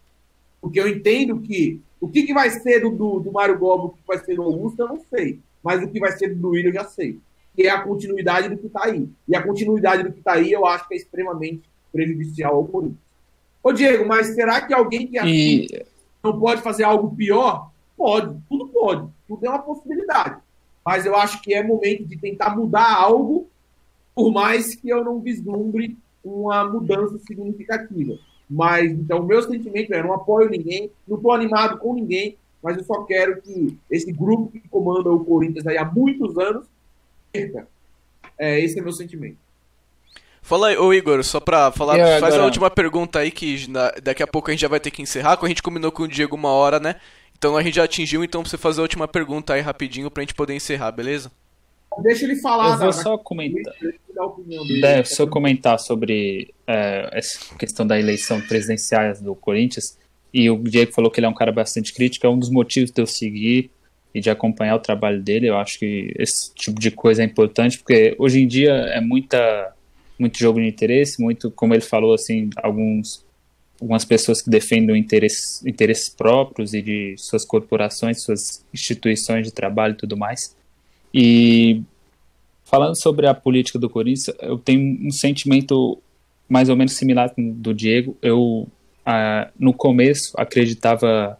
Porque eu entendo que o que, que vai ser do, do, do Mário Gobo, o que vai ser do Augusto, eu não sei. Mas o que vai ser do Duílio, eu já sei. Que é a continuidade do que está aí. E a continuidade do que está aí, eu acho que é extremamente prejudicial ao Corinthians. Ô, Diego, mas será que alguém que e... não pode fazer algo pior? Pode, tudo pode. Tudo é uma possibilidade. Mas eu acho que é momento de tentar mudar algo, por mais que eu não vislumbre uma mudança significativa. Mas, então, o meu sentimento é: não apoio ninguém, não estou animado com ninguém, mas eu só quero que esse grupo que comanda o Corinthians aí há muitos anos perca. É, esse é meu sentimento. Fala aí, ô Igor, só pra falar, faz agora... a última pergunta aí que na, daqui a pouco a gente já vai ter que encerrar, como a gente combinou com o Diego uma hora, né? Então a gente já atingiu, então pra você fazer a última pergunta aí rapidinho pra gente poder encerrar, beleza? Deixa ele falar. Eu vou só comentar. Deve só comentar sobre é, essa questão da eleição presidencial do Corinthians. E o Diego falou que ele é um cara bastante crítico. É um dos motivos de eu seguir e de acompanhar o trabalho dele. Eu acho que esse tipo de coisa é importante, porque hoje em dia é muita muito jogo de interesse, muito, como ele falou, assim, alguns algumas pessoas que defendem interesses, interesses próprios e de suas corporações, suas instituições de trabalho e tudo mais. E falando sobre a política do Corinthians, eu tenho um sentimento mais ou menos similar com do Diego. Eu, ah, no começo, acreditava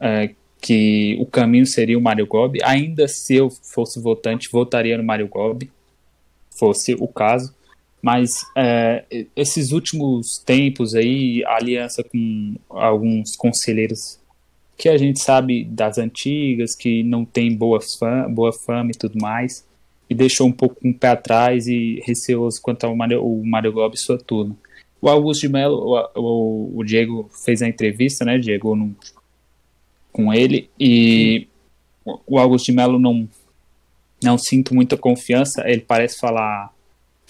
ah, que o caminho seria o Mário Gobi. Ainda se eu fosse votante, votaria no Mário Gobi, fosse o caso. Mas é, esses últimos tempos aí, a aliança com alguns conselheiros que a gente sabe das antigas, que não tem boa fama, boa fama e tudo mais, e deixou um pouco um pé atrás e receoso quanto ao Mario, o Mário Gobi e sua turma. O Augusto de Mello, o, o, Diego fez a entrevista, né, Diego, com ele, e o Augusto de Mello não, não sinto muita confiança, ele parece falar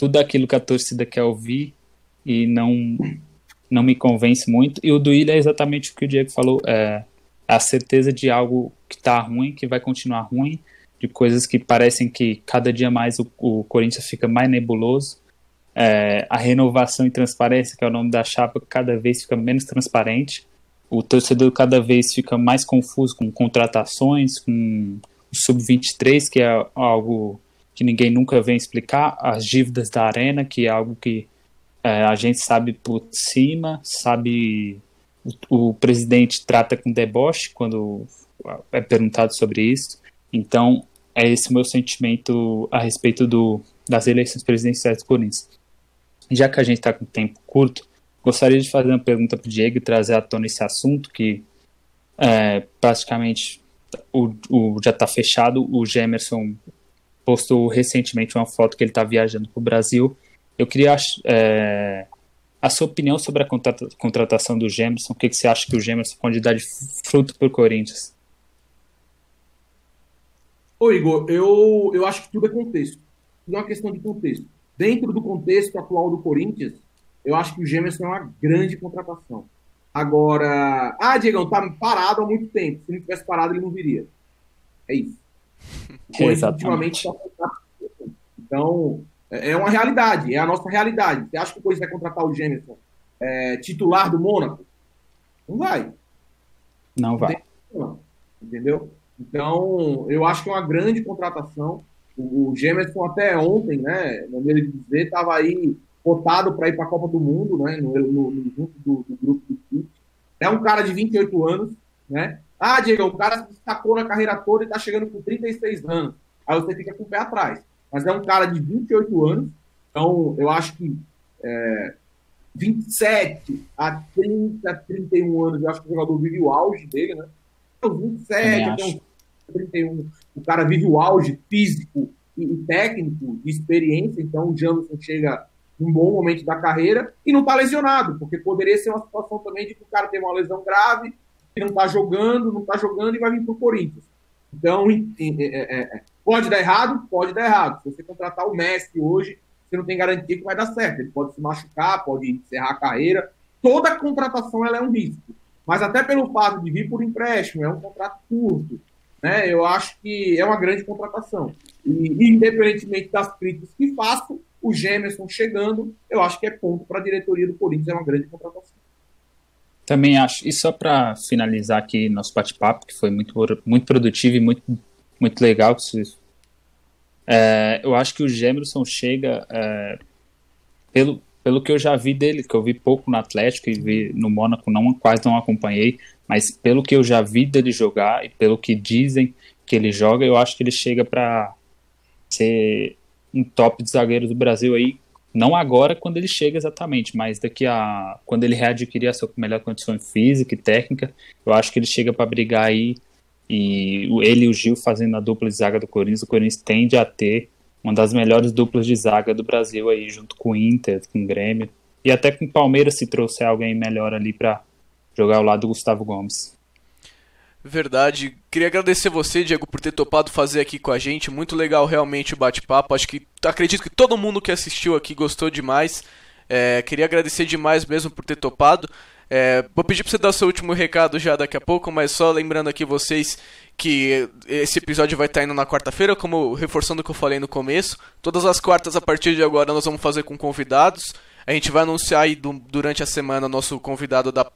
tudo aquilo que a torcida quer ouvir e não não me convence muito. E o do Ilha é exatamente o que o Diego falou, é a certeza de algo que está ruim, que vai continuar ruim, de coisas que parecem que cada dia mais o, o Corinthians fica mais nebuloso. É, a renovação e transparência, que é o nome da chapa, cada vez fica menos transparente. O torcedor cada vez fica mais confuso com contratações, com o sub-23, que é algo que ninguém nunca vem explicar, as dívidas da arena, que é algo que é, a gente sabe por cima, sabe o, o, presidente trata com deboche quando é perguntado sobre isso. Então, é esse meu sentimento a respeito do, das eleições presidenciais do Corinthians. Já que a gente está com tempo curto, gostaria de fazer uma pergunta para o Diego e trazer à tona esse assunto que é, praticamente o, o já está fechado. O Gemerson postou recentemente uma foto que ele está viajando para o Brasil. Eu queria é, a sua opinião sobre a contratação do Gemerson. O que, que você acha que o Gemerson pode dar de fruto para o Corinthians? Ô Igor, eu, eu acho que tudo é contexto. Tudo é uma questão de contexto. Dentro do contexto atual do Corinthians, eu acho que o Gemerson é uma grande contratação. Agora, ah, Diegão, tá parado há muito tempo. Se não tivesse parado, ele não viria. É isso. Exatamente. Então, é, é uma realidade, é a nossa realidade. Você acha que o Corinthians vai contratar o Gêmeos é, titular do Mônaco? Não vai. Não vai. Entendeu? Então, eu acho que é uma grande contratação. O, Gemerson até ontem, né, no meio de dizer, estava aí cotado para ir para a Copa do Mundo, né, no, no, no junto do, do, grupo do. É um cara de 28 anos, né? Ah, Diego, o cara se destacou na carreira toda e está chegando com 36 anos. Aí você fica com o pé atrás. Mas é um cara de 28 anos, então eu acho que é, 27 a 30, 31 anos, eu acho que o jogador vive o auge dele, né? Então, 27 até 31, o cara vive o auge físico e, e técnico, de experiência, então o Jamerson chega num bom momento da carreira e não está lesionado, porque poderia ser uma situação também de que o cara tem uma lesão grave que não está jogando, não está jogando e vai vir para o Corinthians. Então, é, é, é, pode dar errado? Pode dar errado. Se você contratar o Messi hoje, você não tem garantia que vai dar certo. Ele pode se machucar, pode encerrar a carreira. Toda contratação ela é um risco. Mas até pelo fato de vir por empréstimo, é um contrato curto. Né? Eu acho que é uma grande contratação. E, independentemente das críticas que faço, o Gemerson chegando, eu acho que é ponto para a diretoria do Corinthians, é uma grande contratação. Também acho. E só para finalizar aqui nosso bate-papo, que foi muito, muito produtivo e muito, muito legal. É, eu acho que o Gemerson chega, é, pelo, pelo que eu já vi dele, que eu vi pouco no Atlético e vi no Mônaco, não, quase não acompanhei, mas pelo que eu já vi dele jogar e pelo que dizem que ele joga, eu acho que ele chega para ser um top de zagueiros do Brasil aí não agora, quando ele chega exatamente, mas daqui a. Quando ele readquirir a sua melhor condição física e técnica, eu acho que ele chega para brigar aí. E ele e o Gil fazendo a dupla de zaga do Corinthians, o Corinthians tende a ter uma das melhores duplas de zaga do Brasil aí, junto com o Inter, com o Grêmio. E até com o Palmeiras se trouxer alguém melhor ali para jogar ao lado do Gustavo Gomes. Verdade. Queria agradecer você, Diego, por ter topado fazer aqui com a gente. Muito legal realmente o bate-papo. Acho que acredito que todo mundo que assistiu aqui gostou demais. É, queria agradecer demais mesmo por ter topado. É, vou pedir para você dar o seu último recado já daqui a pouco, mas só lembrando aqui vocês que esse episódio vai estar indo na quarta-feira, como reforçando o que eu falei no começo. Todas as quartas a partir de agora nós vamos fazer com convidados. A gente vai anunciar aí do, durante a semana nosso convidado da,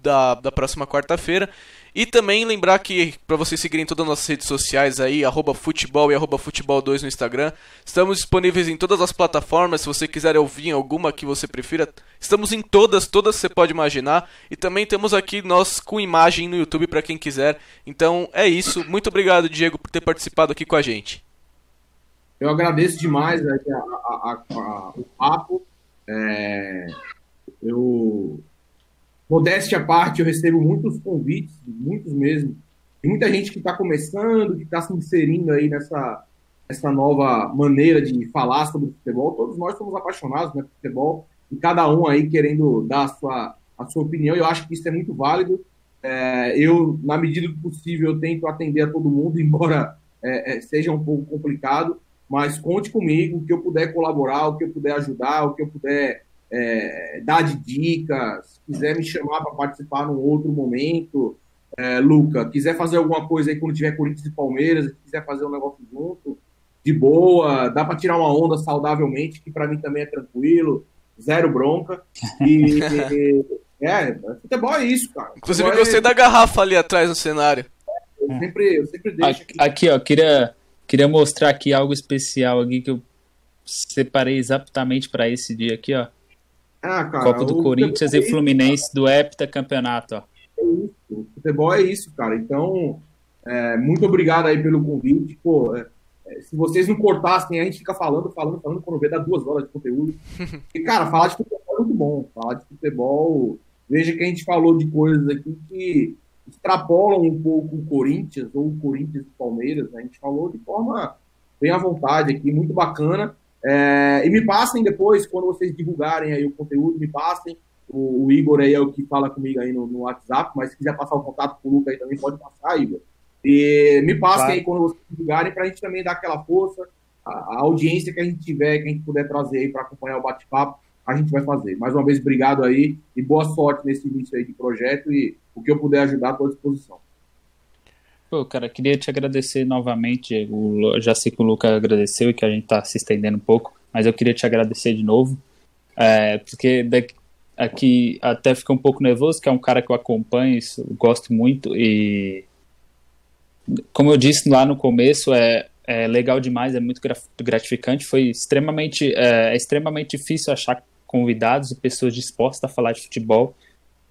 da, da próxima quarta-feira. E também lembrar que para vocês seguirem todas as nossas redes sociais aí, arroba futebol e arroba futebol2 no Instagram. Estamos disponíveis em todas as plataformas, se você quiser ouvir alguma que você prefira. Estamos em todas, todas você pode imaginar. E também temos aqui nós com imagem no YouTube para quem quiser. Então é isso. Muito obrigado, Diego, por ter participado aqui com a gente. Eu agradeço demais a, a, a, o papo. É, eu Modéstia à parte, eu recebo muitos convites, muitos mesmo. Tem muita gente que está começando, que está se inserindo aí nessa, nessa nova maneira de falar sobre futebol. Todos nós somos apaixonados né, por futebol e cada um aí querendo dar a sua, a sua opinião. Eu acho que isso é muito válido. É, eu, na medida do possível, eu tento atender a todo mundo, embora é, é, seja um pouco complicado. Mas conte comigo, o que eu puder colaborar, o que eu puder ajudar, o que eu puder é, dar de dicas, se quiser me chamar para participar num outro momento, é, Luca, quiser fazer alguma coisa aí quando tiver Corinthians e Palmeiras, quiser fazer um negócio junto, de boa, dá para tirar uma onda saudavelmente, que para mim também é tranquilo, zero bronca. E, é, futebol é isso, cara. Inclusive, futebol gostei é... da garrafa ali atrás no cenário. Eu sempre, eu sempre deixo aqui. Aqui, ó, queria, queria mostrar aqui algo especial aqui que eu separei exatamente para esse dia aqui, ó. Ah, cara, Copa do Corinthians e é Fluminense do heptacampeonato. Ó. É isso, o futebol é isso, cara. Então, é, muito obrigado aí pelo convite. Pô, é, é, se vocês não cortassem, a gente fica falando, falando, falando, quando vê, dá duas horas de conteúdo. E, cara, falar de futebol é muito bom. Falar de futebol. Veja que a gente falou de coisas aqui que extrapolam um pouco o Corinthians, ou o Corinthians e o Palmeiras. Né? A gente falou de forma bem à vontade aqui, muito bacana. É, e me passem depois, quando vocês divulgarem aí o conteúdo, me passem. O, o Igor aí é o que fala comigo aí no, no, WhatsApp, mas se quiser passar o contato com o Luca aí também, pode passar, Igor. E me passem aí quando vocês divulgarem, para a gente também dar aquela força, a, a, audiência que a gente tiver, que a gente puder trazer aí para acompanhar o bate-papo, a gente vai fazer. Mais uma vez, obrigado aí e boa sorte nesse início aí de projeto e o que eu puder ajudar, estou à disposição. Pô, cara, queria te agradecer novamente. O, já sei que o Luca agradeceu e que a gente tá se estendendo um pouco, mas eu queria te agradecer de novo. É, porque daqui, aqui até fica um pouco nervoso, que é um cara que eu acompanho, isso, gosto muito e como eu disse lá no começo, é, é legal demais, é muito gratificante. Foi extremamente, é, é extremamente difícil achar convidados e pessoas dispostas a falar de futebol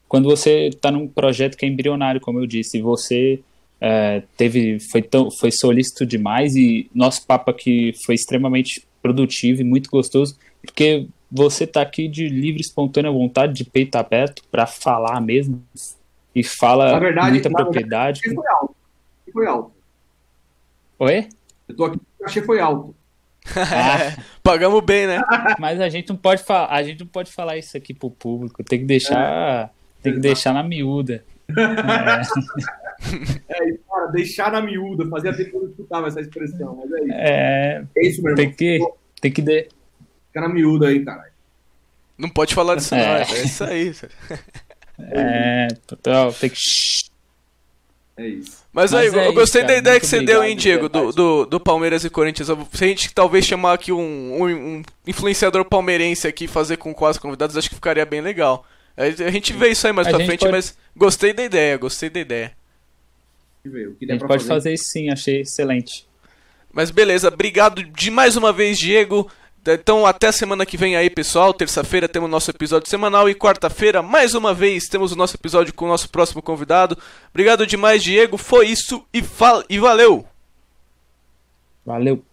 quando você está num projeto que é embrionário, como eu disse, e você é, teve foi tão foi solícito demais e nosso papo aqui foi extremamente produtivo e muito gostoso porque você tá aqui de livre espontânea vontade de peito aberto para falar mesmo e fala verdade, muita propriedade. verdade, foi alto. Foi alto. Oi? Eu tô aqui achei foi alto. Ah. pagamos bem né? Mas a gente não pode falar a gente não pode falar isso aqui pro público tem que deixar é. tem que deixar na miúda. É. É, cara, deixar na miúda, fazia tempo que eu não escutava essa expressão, mas é isso. É, é isso, meu irmão. Tem que, tem que de... Fica na miúda aí, caralho. Não pode falar disso, é. não. É isso aí. É, total, tem que. É isso. Mas, aí, é eu gostei da ideia que você deu, hein, Diego, do, do, do, Palmeiras e Corinthians. Se a gente talvez chamar aqui um, um, um influenciador palmeirense aqui fazer com quase convidados, acho que ficaria bem legal. A gente vê isso aí mais a pra frente, pode... mas gostei da ideia, gostei da ideia ver. O que a gente pode fazer. fazer isso sim, achei excelente. Mas beleza, obrigado de mais uma vez, Diego. Então até a semana que vem aí, pessoal. Terça-feira temos nosso episódio semanal e quarta-feira, mais uma vez, temos o nosso episódio com o nosso próximo convidado. Obrigado demais, Diego. Foi isso e, fal e valeu! Valeu!